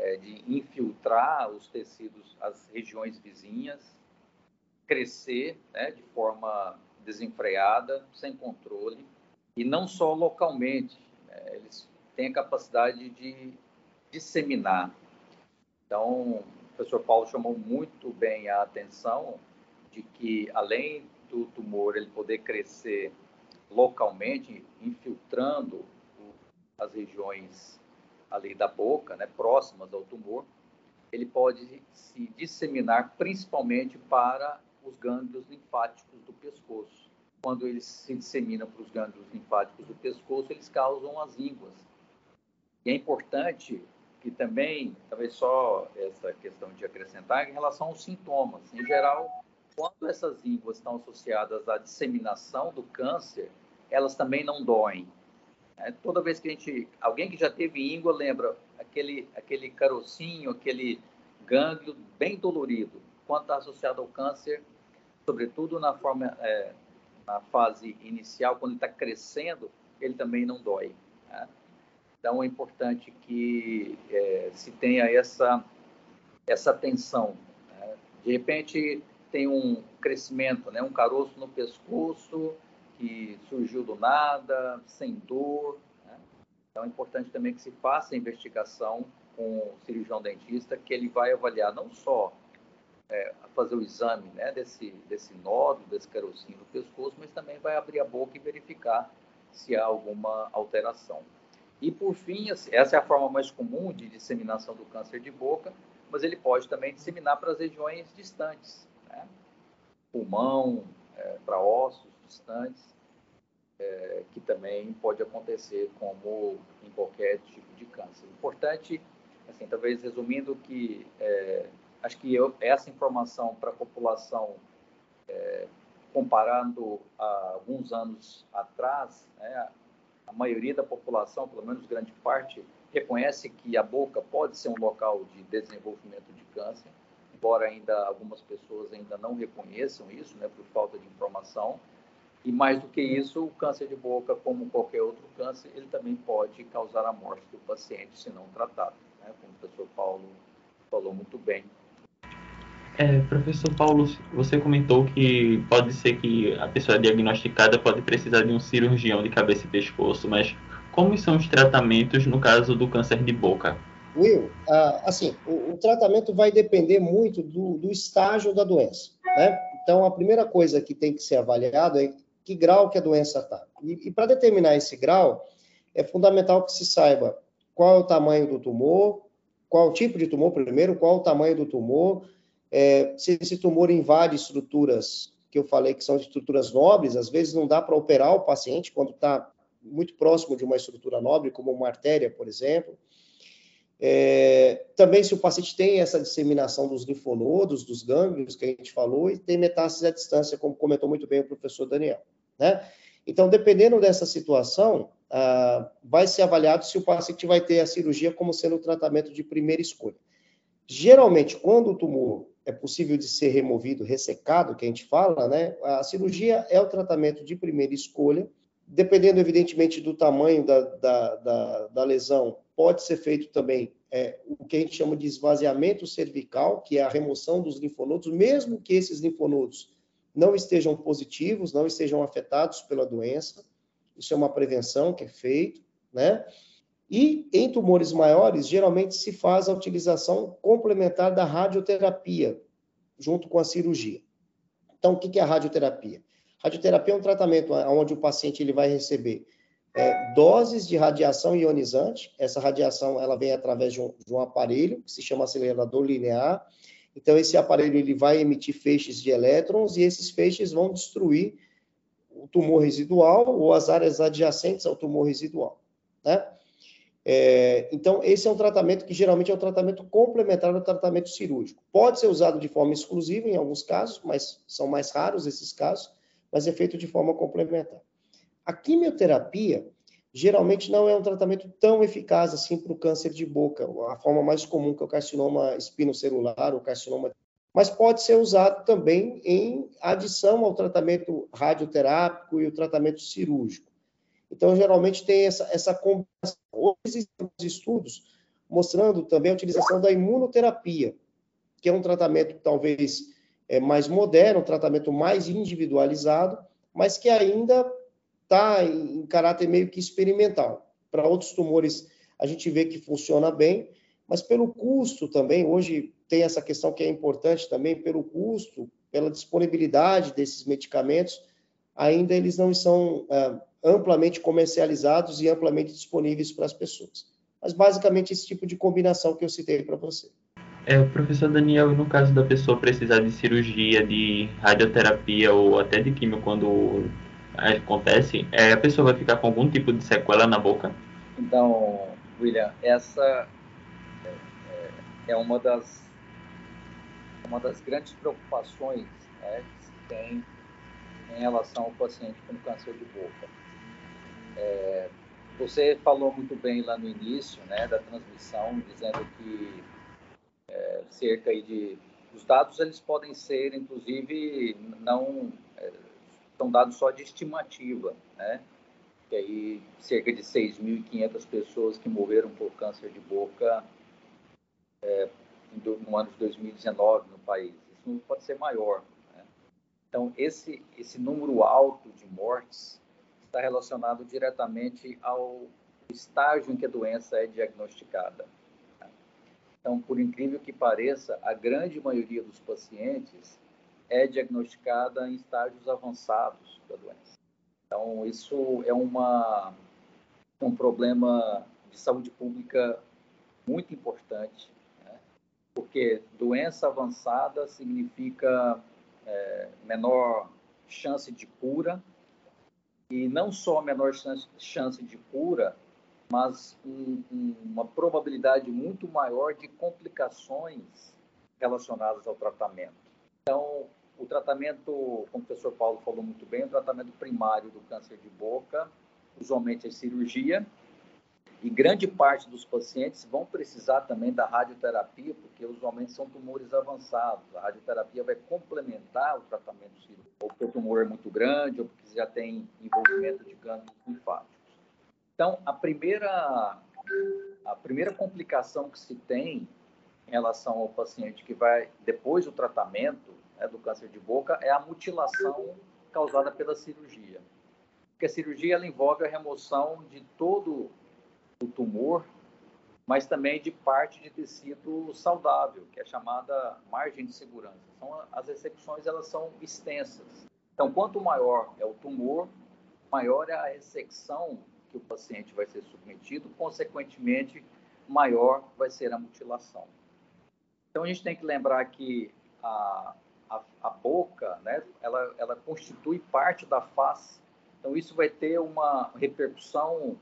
É, de infiltrar os tecidos, as regiões vizinhas, crescer né, de forma desenfreada, sem controle, e não só localmente, né? eles têm a capacidade de disseminar. Então, o professor Paulo chamou muito bem a atenção de que, além do tumor ele poder crescer localmente, infiltrando as regiões ali da boca, né, próximas ao tumor, ele pode se disseminar principalmente para os gânglios linfáticos do pescoço. Quando eles se disseminam para os gânglios linfáticos do pescoço, eles causam as ínguas. E é importante que também, talvez só essa questão de acrescentar, em relação aos sintomas. Em geral, quando essas ínguas estão associadas à disseminação do câncer, elas também não doem. É, toda vez que a gente, alguém que já teve íngua lembra aquele aquele carocinho, aquele gânglio bem dolorido. Quando está associado ao câncer, sobretudo na forma é, na fase inicial, quando está crescendo, ele também não dói. Né? Então é importante que é, se tenha essa essa atenção. Né? De repente tem um crescimento, né? um caroço no pescoço que surgiu do nada, sem dor. Né? Então é importante também que se faça a investigação com o cirurgião dentista, que ele vai avaliar não só é, fazer o exame né, desse, desse nódulo, desse carocinho no pescoço, mas também vai abrir a boca e verificar se há alguma alteração. E, por fim, essa é a forma mais comum de disseminação do câncer de boca, mas ele pode também disseminar para as regiões distantes, né? pulmão, é, para ossos distantes. é, que também pode acontecer como em qualquer tipo de câncer. Importante, assim, talvez resumindo que é, acho que eu, essa informação para a população, é, comparando a alguns anos atrás, né, a maioria da população, pelo menos grande parte, reconhece que a boca pode ser um local de desenvolvimento de câncer, embora ainda algumas pessoas ainda não reconheçam isso, né, por falta de informação. E mais do que isso, o câncer de boca, como qualquer outro câncer, ele também pode causar a morte do paciente se não tratado, né, como o professor Paulo falou muito bem. É, professor Paulo, você comentou que pode ser que a pessoa diagnosticada pode precisar de um cirurgião de cabeça e pescoço, mas como são os tratamentos no caso do câncer de boca? Will, ah, assim, o, o, tratamento vai depender muito do, do estágio da doença, né? Então, a primeira coisa que tem que ser avaliado é que grau que a doença está. E, e para determinar esse grau, é fundamental que se saiba qual é o tamanho do tumor, qual o tipo de tumor primeiro, qual o tamanho do tumor, é, se esse tumor invade estruturas que eu falei que são estruturas nobres, às vezes não dá para operar o paciente quando está muito próximo de uma estrutura nobre, como uma artéria, por exemplo. É, também se o paciente tem essa disseminação dos linfonodos, dos gânglios que a gente falou, e tem metástase à distância, como comentou muito bem o professor Daniel. Né? Então, dependendo dessa situação, ah, vai ser avaliado se o paciente vai ter a cirurgia como sendo o tratamento de primeira escolha. Geralmente, quando o tumor é possível de ser removido, ressecado, que a gente fala, né? A cirurgia é o tratamento de primeira escolha, dependendo, evidentemente, do tamanho da, da, da, da lesão, pode ser feito também é, o que a gente chama de esvaziamento cervical, que é a remoção dos linfonodos, mesmo que esses linfonodos não estejam positivos, não estejam afetados pela doença. Isso é uma prevenção que é feito, né? E em tumores maiores, geralmente se faz a utilização complementar da radioterapia, junto com a cirurgia. Então, o que é a radioterapia? Radioterapia é um tratamento onde o paciente ele vai receber é, doses de radiação ionizante. Essa radiação ela vem através de um, de um, aparelho que se chama acelerador linear. Então, esse aparelho ele vai emitir feixes de elétrons e esses feixes vão destruir o tumor residual ou as áreas adjacentes ao tumor residual. Né? É, então, esse é um tratamento que geralmente é um tratamento complementar ao tratamento cirúrgico. Pode ser usado de forma exclusiva em alguns casos, mas são mais raros esses casos, mas é feito de forma complementar. A quimioterapia geralmente não é um tratamento tão eficaz assim para o câncer de boca, a forma mais comum que é o carcinoma espinocelular, o carcinoma, mas pode ser usado também em adição ao tratamento radioterápico e o tratamento cirúrgico. Então, geralmente tem essa, essa combinação. Hoje existem estudos mostrando também a utilização da imunoterapia, que é um tratamento talvez é, mais moderno, um tratamento mais individualizado, mas que ainda está em, em caráter meio que experimental. Para outros tumores, a gente vê que funciona bem, mas pelo custo também, hoje tem essa questão que é importante também, pelo custo, pela disponibilidade desses medicamentos, ainda eles não são é, amplamente comercializados e amplamente disponíveis para as pessoas. Mas basicamente esse tipo de combinação que eu citei para você. É, professor Daniel, no caso da pessoa precisar de cirurgia, de radioterapia ou até de químio quando acontece, é, a pessoa vai ficar com algum tipo de sequela na boca? Então, William, essa é, é, é uma das uma das grandes preocupações né, que se tem em relação ao paciente com câncer de boca. É, você falou muito bem lá no início né, da transmissão, dizendo que é, cerca de... Os dados eles podem ser, inclusive, não... São dados só de estimativa, né? Que aí cerca de 6.500 pessoas que morreram por câncer de boca é, no ano de 2019 no país. Isso pode ser maior. Né? Então, esse, esse número alto de mortes está relacionado diretamente ao estágio em que a doença é diagnosticada. Então, por incrível que pareça, a grande maioria dos pacientes é diagnosticada em estágios avançados da doença. Então, isso é uma, um problema de saúde pública muito importante, né? porque doença avançada significa é, menor chance de cura e não só menor chance de cura, mas um, um, uma probabilidade muito maior de complicações relacionadas ao tratamento. Então, o tratamento, como o professor Paulo falou muito bem, o tratamento primário do câncer de boca, usualmente é cirurgia, e grande parte dos pacientes vão precisar também da radioterapia, porque usualmente são tumores avançados. A radioterapia vai complementar o tratamento cirúrgico, ou porque o tumor é muito grande, ou porque já tem envolvimento de gânglios linfáticos. Então, a primeira, a primeira complicação que se tem em relação ao paciente que vai, depois do tratamento né, do câncer de boca, é a mutilação causada pela cirurgia. Porque a cirurgia ela envolve a remoção de todo o tumor, mas também de parte de tecido saudável, que é chamada margem de segurança. São, as ressecções elas são extensas. Então, quanto maior é o tumor, maior é a ressecção que o paciente vai ser submetido, consequentemente, maior vai ser a mutilação. Então, a gente tem que lembrar que a, a, a boca, né, ela, ela constitui parte da face. Então, isso vai ter uma repercussão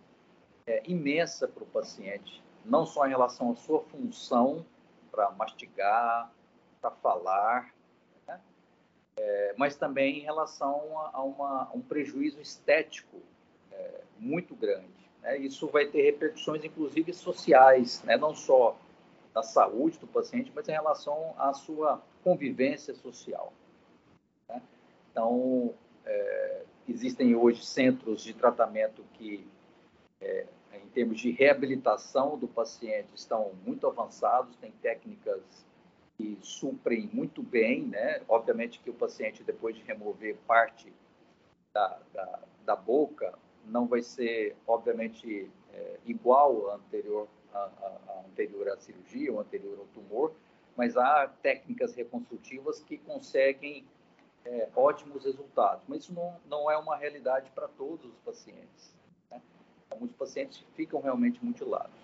é, imensa para o paciente, não só em relação à sua função para mastigar, para falar, né? é, mas também em relação a, uma, a um prejuízo estético é, muito grande. Né? Isso vai ter repercussões, inclusive, sociais, né? não só da saúde do paciente, mas em relação à sua convivência social. Né? Então, é, existem hoje centros de tratamento que é, em termos de reabilitação do paciente, estão muito avançados, tem técnicas que suprem muito bem, né? Obviamente que o paciente, depois de remover parte da, da, da boca, não vai ser, obviamente, é, igual à anterior, a, a, anterior à cirurgia ou anterior ao tumor, mas há técnicas reconstrutivas que conseguem é, ótimos resultados. Mas isso não, não é uma realidade para todos os pacientes muitos pacientes ficam realmente mutilados.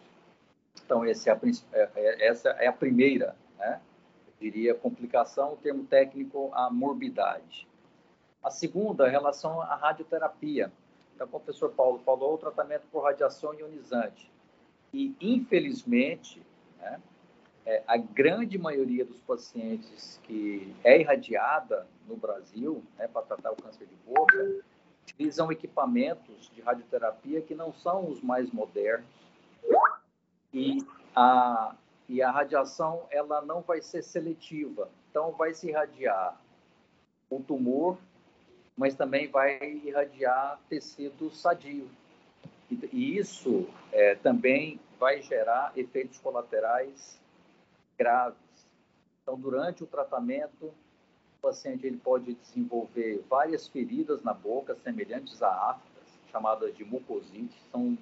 Então, é a, é, é, essa é a primeira, né? Eu diria, complicação, o termo técnico, a morbidade. A segunda, em relação à radioterapia. Então, o professor Paulo falou, o tratamento por radiação ionizante. E, infelizmente, né, é, a grande maioria dos pacientes que é irradiada no Brasil né, para tratar o câncer de boca utilizam equipamentos de radioterapia que não são os mais modernos e a, e a radiação ela não vai ser seletiva. Então, vai se irradiar o tumor, mas também vai irradiar tecido sadio. E, isso é, também vai gerar efeitos colaterais graves. Então, durante o tratamento, paciente ele pode desenvolver várias feridas na boca, semelhantes a aftas, chamadas de mucosite. São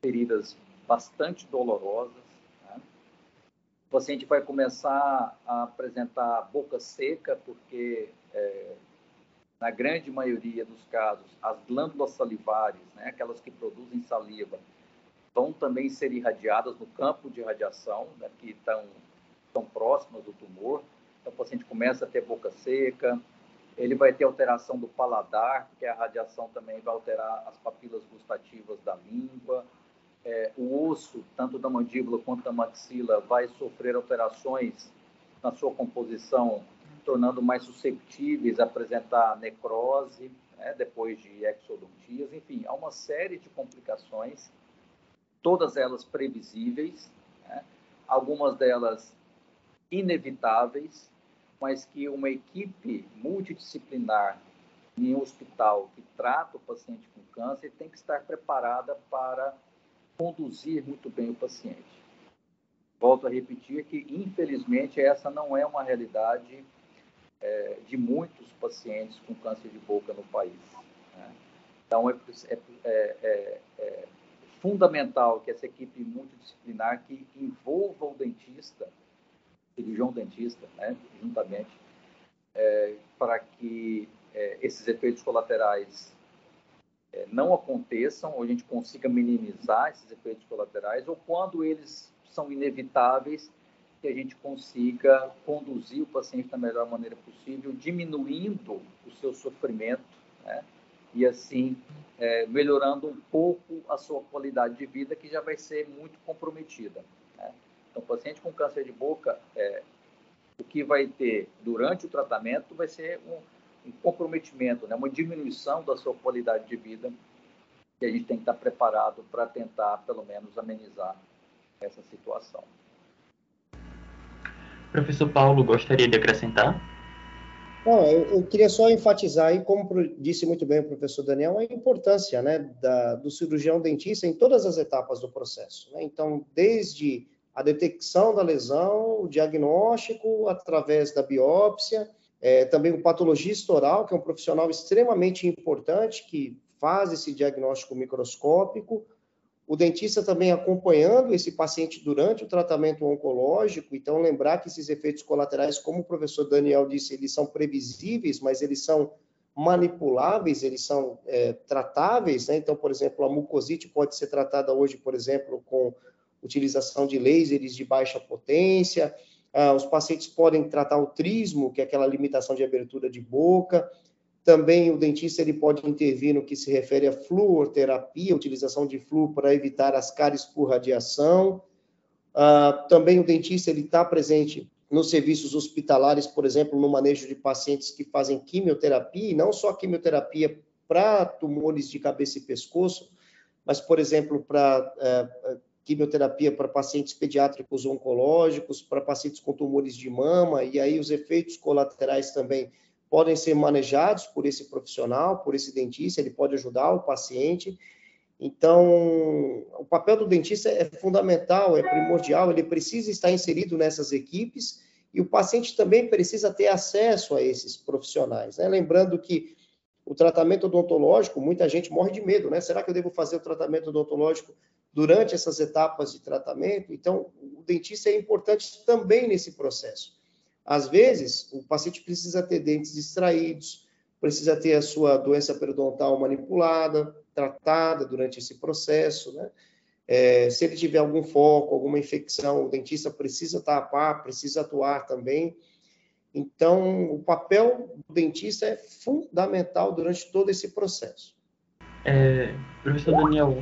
feridas bastante dolorosas. Né? O paciente vai começar a apresentar boca seca, porque, é, na grande maioria dos casos, as glândulas salivares, né, aquelas que produzem saliva, vão também ser irradiadas no campo de radiação, né, que estão, estão próximas do tumor. Então, o paciente começa a ter boca seca, ele vai ter alteração do paladar, porque a radiação também vai alterar as papilas gustativas da língua. É, o osso, tanto da mandíbula quanto da maxila, vai sofrer alterações na sua composição, tornando mais susceptíveis a apresentar necrose, né, depois de exodontias. Enfim, há uma série de complicações, todas elas previsíveis, né, algumas delas inevitáveis, mas que uma equipe multidisciplinar em um hospital que trata o paciente com câncer tem que estar preparada para conduzir muito bem o paciente. Volto a repetir que, infelizmente, essa não é uma realidade é, de muitos pacientes com câncer de boca no país. Né? Então, é, é, é, é fundamental que essa equipe multidisciplinar que envolva o dentista cirurgião dentista, né, juntamente, é, para que é, esses efeitos colaterais é, não aconteçam, ou a gente consiga minimizar esses efeitos colaterais, ou quando eles são inevitáveis, que a gente consiga conduzir o paciente da melhor maneira possível, diminuindo o seu sofrimento, né, e assim é, melhorando um pouco a sua qualidade de vida, que já vai ser muito comprometida. Né? Então, paciente com câncer de boca, é, o que vai ter durante o tratamento vai ser um, um comprometimento, né? uma diminuição da sua qualidade de vida, que a gente tem que estar preparado para tentar, pelo menos, amenizar essa situação. Professor Paulo, gostaria de acrescentar? Não, eu, eu, queria só enfatizar aí, como disse muito bem o professor Daniel, a importância né, da, do cirurgião dentista em todas as etapas do processo. Né? Então, desde a detecção da lesão, o diagnóstico através da biópsia, é, também o patologista oral, que é um profissional extremamente importante, que faz esse diagnóstico microscópico, o dentista também acompanhando esse paciente durante o tratamento oncológico, então lembrar que esses efeitos colaterais, como o professor Daniel disse, eles são previsíveis, mas eles são manipuláveis, eles são é, tratáveis, né? Então, por exemplo, a mucosite pode ser tratada hoje, por exemplo, com utilização de lasers de baixa potência, ah, os pacientes podem tratar o trismo, que é aquela limitação de abertura de boca, também o dentista ele pode intervir no que se refere à fluoroterapia, utilização de flúor para evitar as cáries por radiação. Uh, também o dentista ele está presente nos serviços hospitalares, por exemplo, no manejo de pacientes que fazem quimioterapia, e não só quimioterapia para tumores de cabeça e pescoço, mas, por exemplo, para uh, quimioterapia para pacientes pediátricos oncológicos, para pacientes com tumores de mama, e aí os efeitos colaterais também podem ser manejados por esse profissional, por esse dentista, ele pode ajudar o paciente. Então, o papel do dentista é fundamental, é primordial, ele precisa estar inserido nessas equipes e o paciente também precisa ter acesso a esses profissionais. Né? Lembrando que o tratamento odontológico, muita gente morre de medo, né? Será que eu devo fazer o tratamento odontológico durante essas etapas de tratamento? Então, o dentista é importante também nesse processo. Às vezes, o paciente precisa ter dentes extraídos, precisa ter a sua doença periodontal manipulada, tratada durante esse processo, né? É, se ele tiver algum foco, alguma infecção, o dentista precisa tapar, precisa atuar também. Então, o papel do dentista é fundamental durante todo esse processo. É, professor Daniel,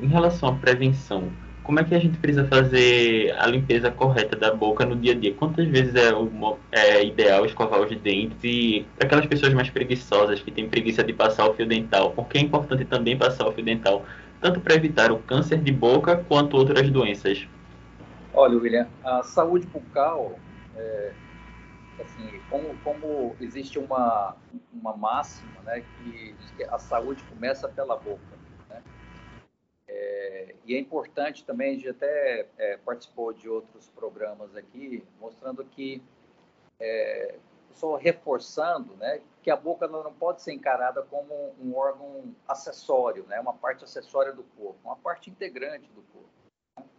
em relação à prevenção, como é que a gente precisa fazer a limpeza correta da boca no dia a dia? Quantas vezes é, o, é ideal escovar os dentes? E para aquelas pessoas mais preguiçosas, que têm preguiça de passar o fio dental, porque é importante também passar o fio dental, tanto para evitar o câncer de boca quanto outras doenças? Olha, William, a saúde bucal, é, assim, como, como existe uma, uma máxima né, que diz que a saúde começa pela boca. É, e é importante também, a gente até é, participou de outros programas aqui, mostrando que, é, só reforçando, né, que a boca não pode ser encarada como um órgão acessório, né, uma parte acessória do corpo, uma parte integrante do corpo.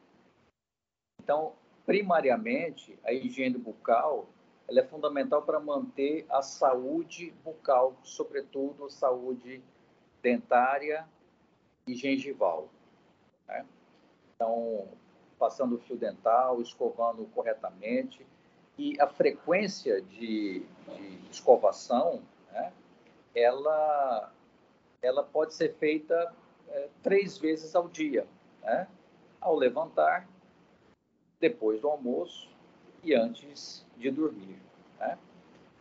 Então, primariamente, a higiene bucal ela é fundamental para manter a saúde bucal, sobretudo saúde dentária e gengival. Né? Então, passando o fio dental, escovando corretamente. E a frequência de, de escovação, né, ela, ela pode ser feita é, três vezes ao dia. Né? Ao levantar, depois do almoço e antes de dormir. Né?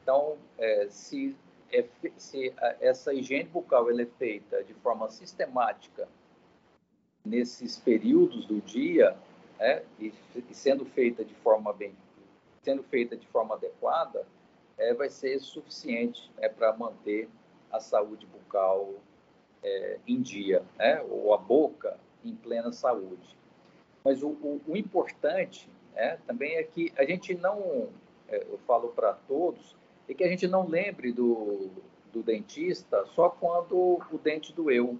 Então, é, se, é, se essa higiene bucal é feita de forma sistemática nesses períodos do dia, né, e, e, sendo feita de forma bem, sendo feita de forma adequada, é, vai ser suficiente é, para manter a saúde bucal é, em dia, né, ou a boca em plena saúde. Mas o, o, o importante é, também é que a gente não, é, eu falo para todos, é que a gente não lembre do, do dentista só quando o dente doeu.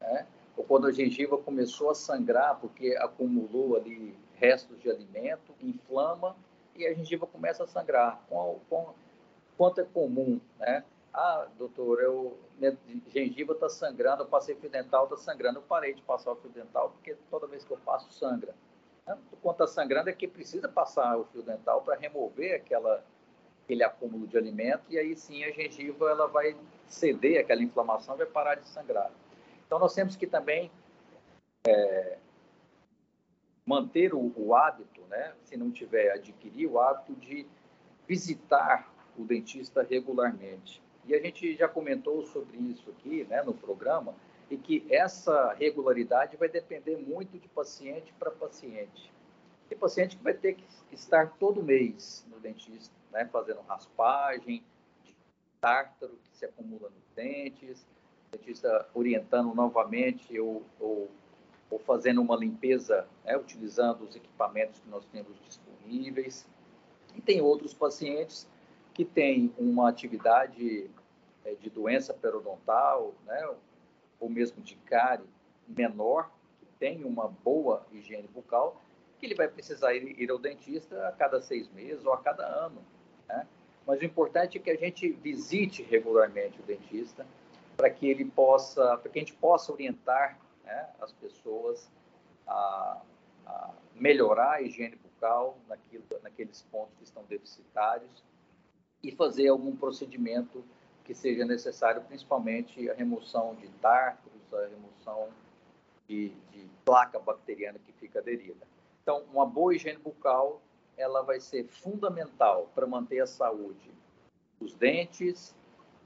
Né? Ou quando a gengiva começou a sangrar porque acumulou ali restos de alimento, inflama e a gengiva começa a sangrar. Com, quanto é comum, né? Ah, doutor, eu, minha gengiva está sangrando, eu passei fio dental, está sangrando. Eu parei de passar o fio dental porque toda vez que eu passo, sangra. Né? Quanto está sangrando é que precisa passar o fio dental para remover aquela, aquele acúmulo de alimento e aí sim a gengiva ela vai ceder aquela inflamação, vai parar de sangrar. Então nós temos que também é, manter o, o, hábito, né? Se não tiver adquirir o hábito de visitar o dentista regularmente. E a gente já comentou sobre isso aqui, né, no programa, e que essa regularidade vai depender muito de paciente para paciente. Tem paciente que vai ter que estar todo mês no dentista, né, fazendo raspagem, tártaro que se acumula nos dentes, dentista orientando novamente ou, ou, ou fazendo uma limpeza, né, utilizando os equipamentos que nós temos disponíveis. E tem outros pacientes que têm uma atividade é, de doença periodontal, né, ou mesmo de cárie menor, que tem uma boa higiene bucal, que ele vai precisar ir, ir ao dentista a cada seis meses ou a cada ano. Né? Mas o importante é que a gente visite regularmente o dentista para que ele possa, para que a gente possa orientar né, as pessoas a, a, melhorar a higiene bucal naquilo, naqueles pontos que estão deficitários e fazer algum procedimento que seja necessário, principalmente a remoção de tártaros, a remoção de, de placa bacteriana que fica aderida. Então, uma boa higiene bucal, ela vai ser fundamental para manter a saúde dos dentes,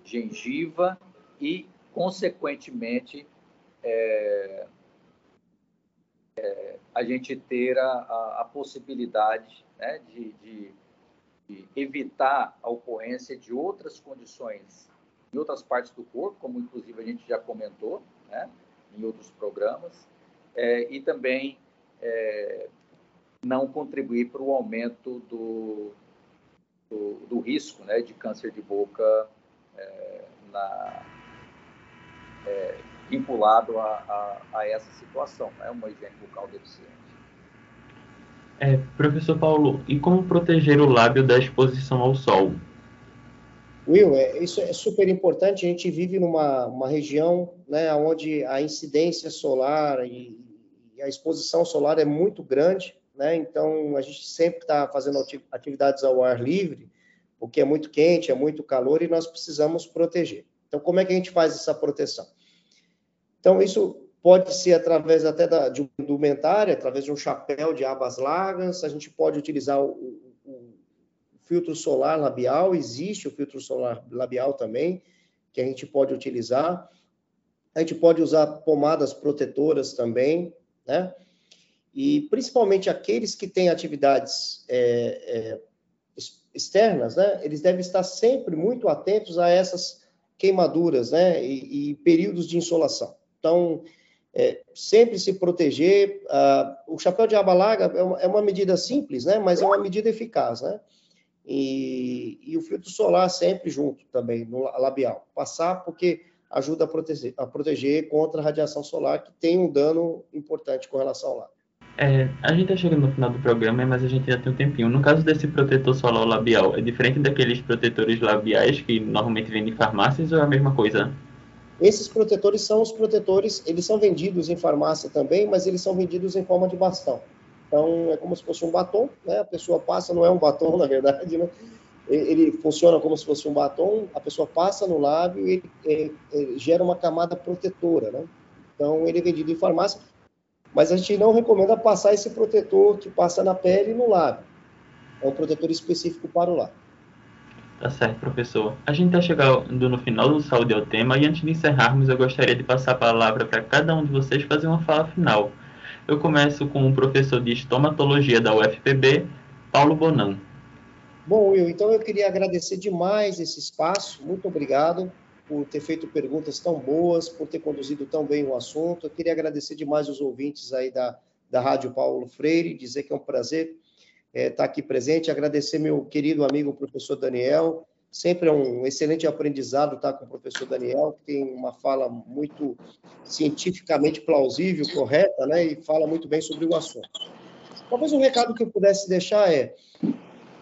gengiva e, consequentemente, é, é, a gente ter a, a, a possibilidade né, de, de, de, evitar a ocorrência de outras condições em outras partes do corpo, como inclusive a gente já comentou né, em outros programas, é, e também é, não contribuir para o aumento do, do, do, risco né, de câncer de boca é, na, é, vinculado a, a, a, essa situação, né, uma higiene bucal deficiente. É, professor Paulo, e como proteger o lábio da exposição ao sol? Will, é, isso é super importante. A gente vive numa uma região né, onde a incidência solar e, e a exposição solar é muito grande né? Então, a gente sempre está fazendo atividades ao ar livre, porque é muito quente, é muito calor e nós precisamos proteger. Então, como é que a gente faz essa proteção? Então, isso pode ser através até da, de um indumentário, através de um chapéu de abas largas, a gente pode utilizar o, o, filtro solar labial, existe o filtro solar labial também, que a gente pode utilizar. A gente pode usar pomadas protetoras também, né? e principalmente aqueles que têm atividades é, é, externas, né, eles devem estar sempre muito atentos a essas queimaduras, né, e, e períodos de insolação. Então, é, sempre se proteger. Uh, o chapéu de aba larga é uma, é uma, medida simples, né, mas é uma medida eficaz, né, e, e, o filtro solar sempre junto também no labial, passar porque ajuda a proteger, a proteger contra a radiação solar que tem um dano importante com relação ao lábio. É, a gente está chegando no final do programa, mas a gente ainda tem um tempinho. No caso desse protetor solar labial, é diferente daqueles protetores labiais que normalmente vendem em farmácias ou é a mesma coisa? Esses protetores são os protetores, eles são vendidos em farmácia também, mas eles são vendidos em forma de bastão. Então, é como se fosse um batom, né? A pessoa passa, não é um batom, na verdade, né? Ele funciona como se fosse um batom, a pessoa passa no lábio e ele, ele, ele gera uma camada protetora, né? Então, ele é vendido em farmácia mas a gente não recomenda passar esse protetor que passa na pele e no lábio. É um protetor específico para o lábio. Tá certo, professor. A gente está chegando no final do Saúde ao Tema e antes de encerrarmos, eu gostaria de passar a palavra para cada um de vocês fazer uma fala final. Eu começo com o professor de estomatologia da UFPB, Paulo Bonan. Bom, Will, então eu queria agradecer demais esse espaço. Muito obrigado por ter feito perguntas tão boas, por ter conduzido tão bem o assunto. Eu queria agradecer demais os ouvintes aí da, da Rádio Paulo Freire, dizer que é um prazer é, estar aqui presente, agradecer meu querido amigo professor Daniel, sempre é um excelente aprendizado estar com o professor Daniel, que tem uma fala muito cientificamente plausível, correta, né, e fala muito bem sobre o assunto. Talvez um recado que eu pudesse deixar é,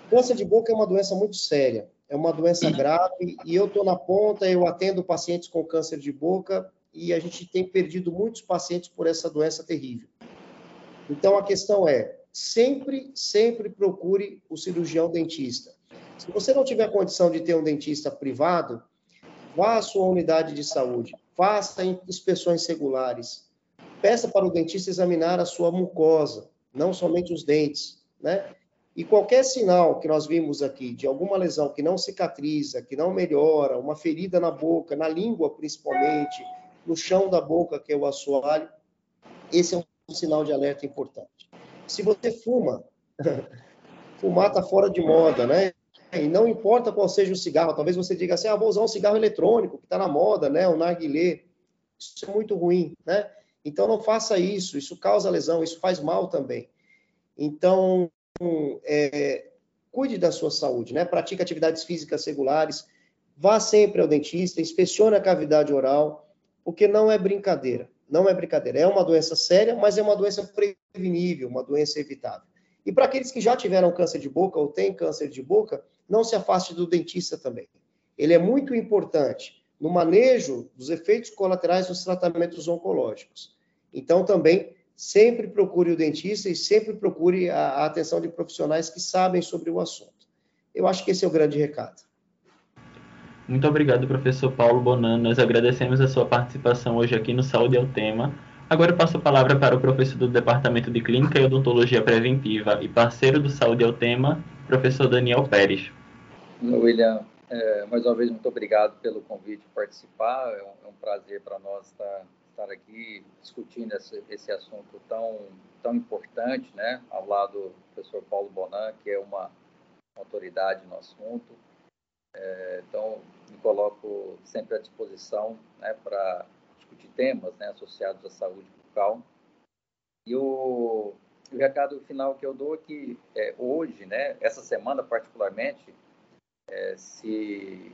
câncer de boca é uma doença muito séria, é uma doença grave e eu estou na ponta, eu atendo pacientes com câncer de boca e a gente tem perdido muitos pacientes por essa doença terrível. Então a questão é, sempre, sempre procure o cirurgião dentista. Se você não tiver condição de ter um dentista privado, vá à sua unidade de saúde, faça inspeções regulares, peça para o dentista examinar a sua mucosa, não somente os dentes, né? E qualquer sinal que nós vimos aqui de alguma lesão que não cicatriza, que não melhora, uma ferida na boca, na língua principalmente, no chão da boca, que é o assoalho, esse é um sinal de alerta importante. Se você fuma, fumar está fora de moda, né? E não importa qual seja o cigarro, talvez você diga assim, ah, vou usar um cigarro eletrônico, que está na moda, né? O narguilé. Isso é muito ruim, né? Então não faça isso, isso causa lesão, isso faz mal também. Então, é, cuide da sua saúde, né? Pratique atividades físicas regulares, vá sempre ao dentista, inspecione a cavidade oral, porque não é brincadeira, não é brincadeira. É uma doença séria, mas é uma doença prevenível, uma doença evitável. E para aqueles que já tiveram câncer de boca ou têm câncer de boca, não se afaste do dentista também. Ele é muito importante no manejo dos efeitos colaterais dos tratamentos oncológicos. Então, também, sempre procure o dentista e sempre procure a, a atenção de profissionais que sabem sobre o assunto. Eu acho que esse é o grande recado. Muito obrigado, professor Paulo Bonan. Nós agradecemos a sua participação hoje aqui no Saúde é o Tema. Agora eu passo a palavra para o professor do Departamento de Clínica e Odontologia Preventiva e parceiro do Saúde é o Tema, professor Daniel Pérez. William, é, mais uma vez, muito obrigado pelo convite de participar. É um, é um prazer para nós estar, estar, aqui discutindo esse, esse, assunto tão, tão importante, né? Ao lado do professor Paulo Bonan, que é uma autoridade no assunto. É, então, me coloco sempre à disposição né, para discutir temas né, associados à saúde bucal. E o, o recado final que eu dou é que é, hoje, né, essa semana particularmente, é, se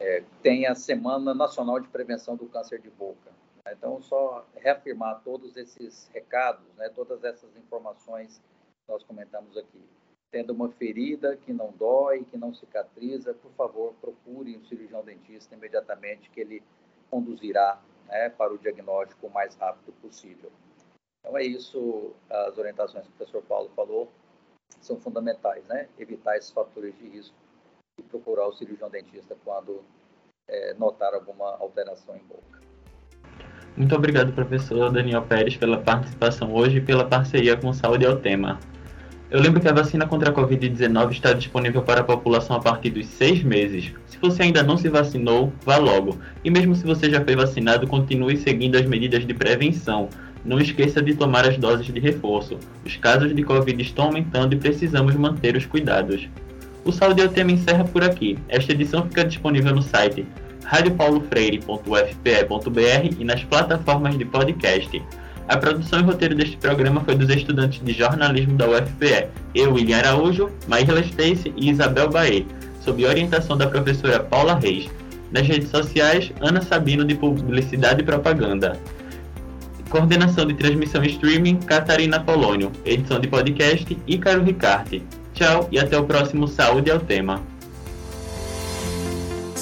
é, tem a Semana Nacional de Prevenção do Câncer de Boca. Né? Então, só reafirmar todos esses recados, né, todas essas informações que nós comentamos aqui. Tendo uma ferida que não dói, que não cicatriza, por favor, procure um cirurgião dentista imediatamente, que ele conduzirá né, para o diagnóstico o mais rápido possível. Então, é isso, as orientações que o professor Paulo falou são fundamentais, né? Evitar esses fatores de risco e procurar o cirurgião dentista quando é, notar alguma alteração em boca. Muito obrigado, professor Daniel Pérez, pela participação hoje e pela parceria com Saúde ao Tema. Eu lembro que a vacina contra a Covid-19 está disponível para a população a partir dos seis meses. Se você ainda não se vacinou, vá logo. E mesmo se você já foi vacinado, continue seguindo as medidas de prevenção. Não esqueça de tomar as doses de reforço. Os casos de Covid estão aumentando e precisamos manter os cuidados. O Saúde é o Tema encerra por aqui. Esta edição fica disponível no site radiopaulofreire.ufpe.br e nas plataformas de podcast. A produção e roteiro deste programa foi dos estudantes de jornalismo da UFPE, eu, William Araújo, Maíra Stacy e Isabel Baê, sob orientação da professora Paula Reis. Nas redes sociais, Ana Sabino de Publicidade e Propaganda. Coordenação de transmissão e streaming, Catarina Polônio. Edição de podcast, Ícaro Ricarte. Tchau e até o próximo Saúde é o Tema.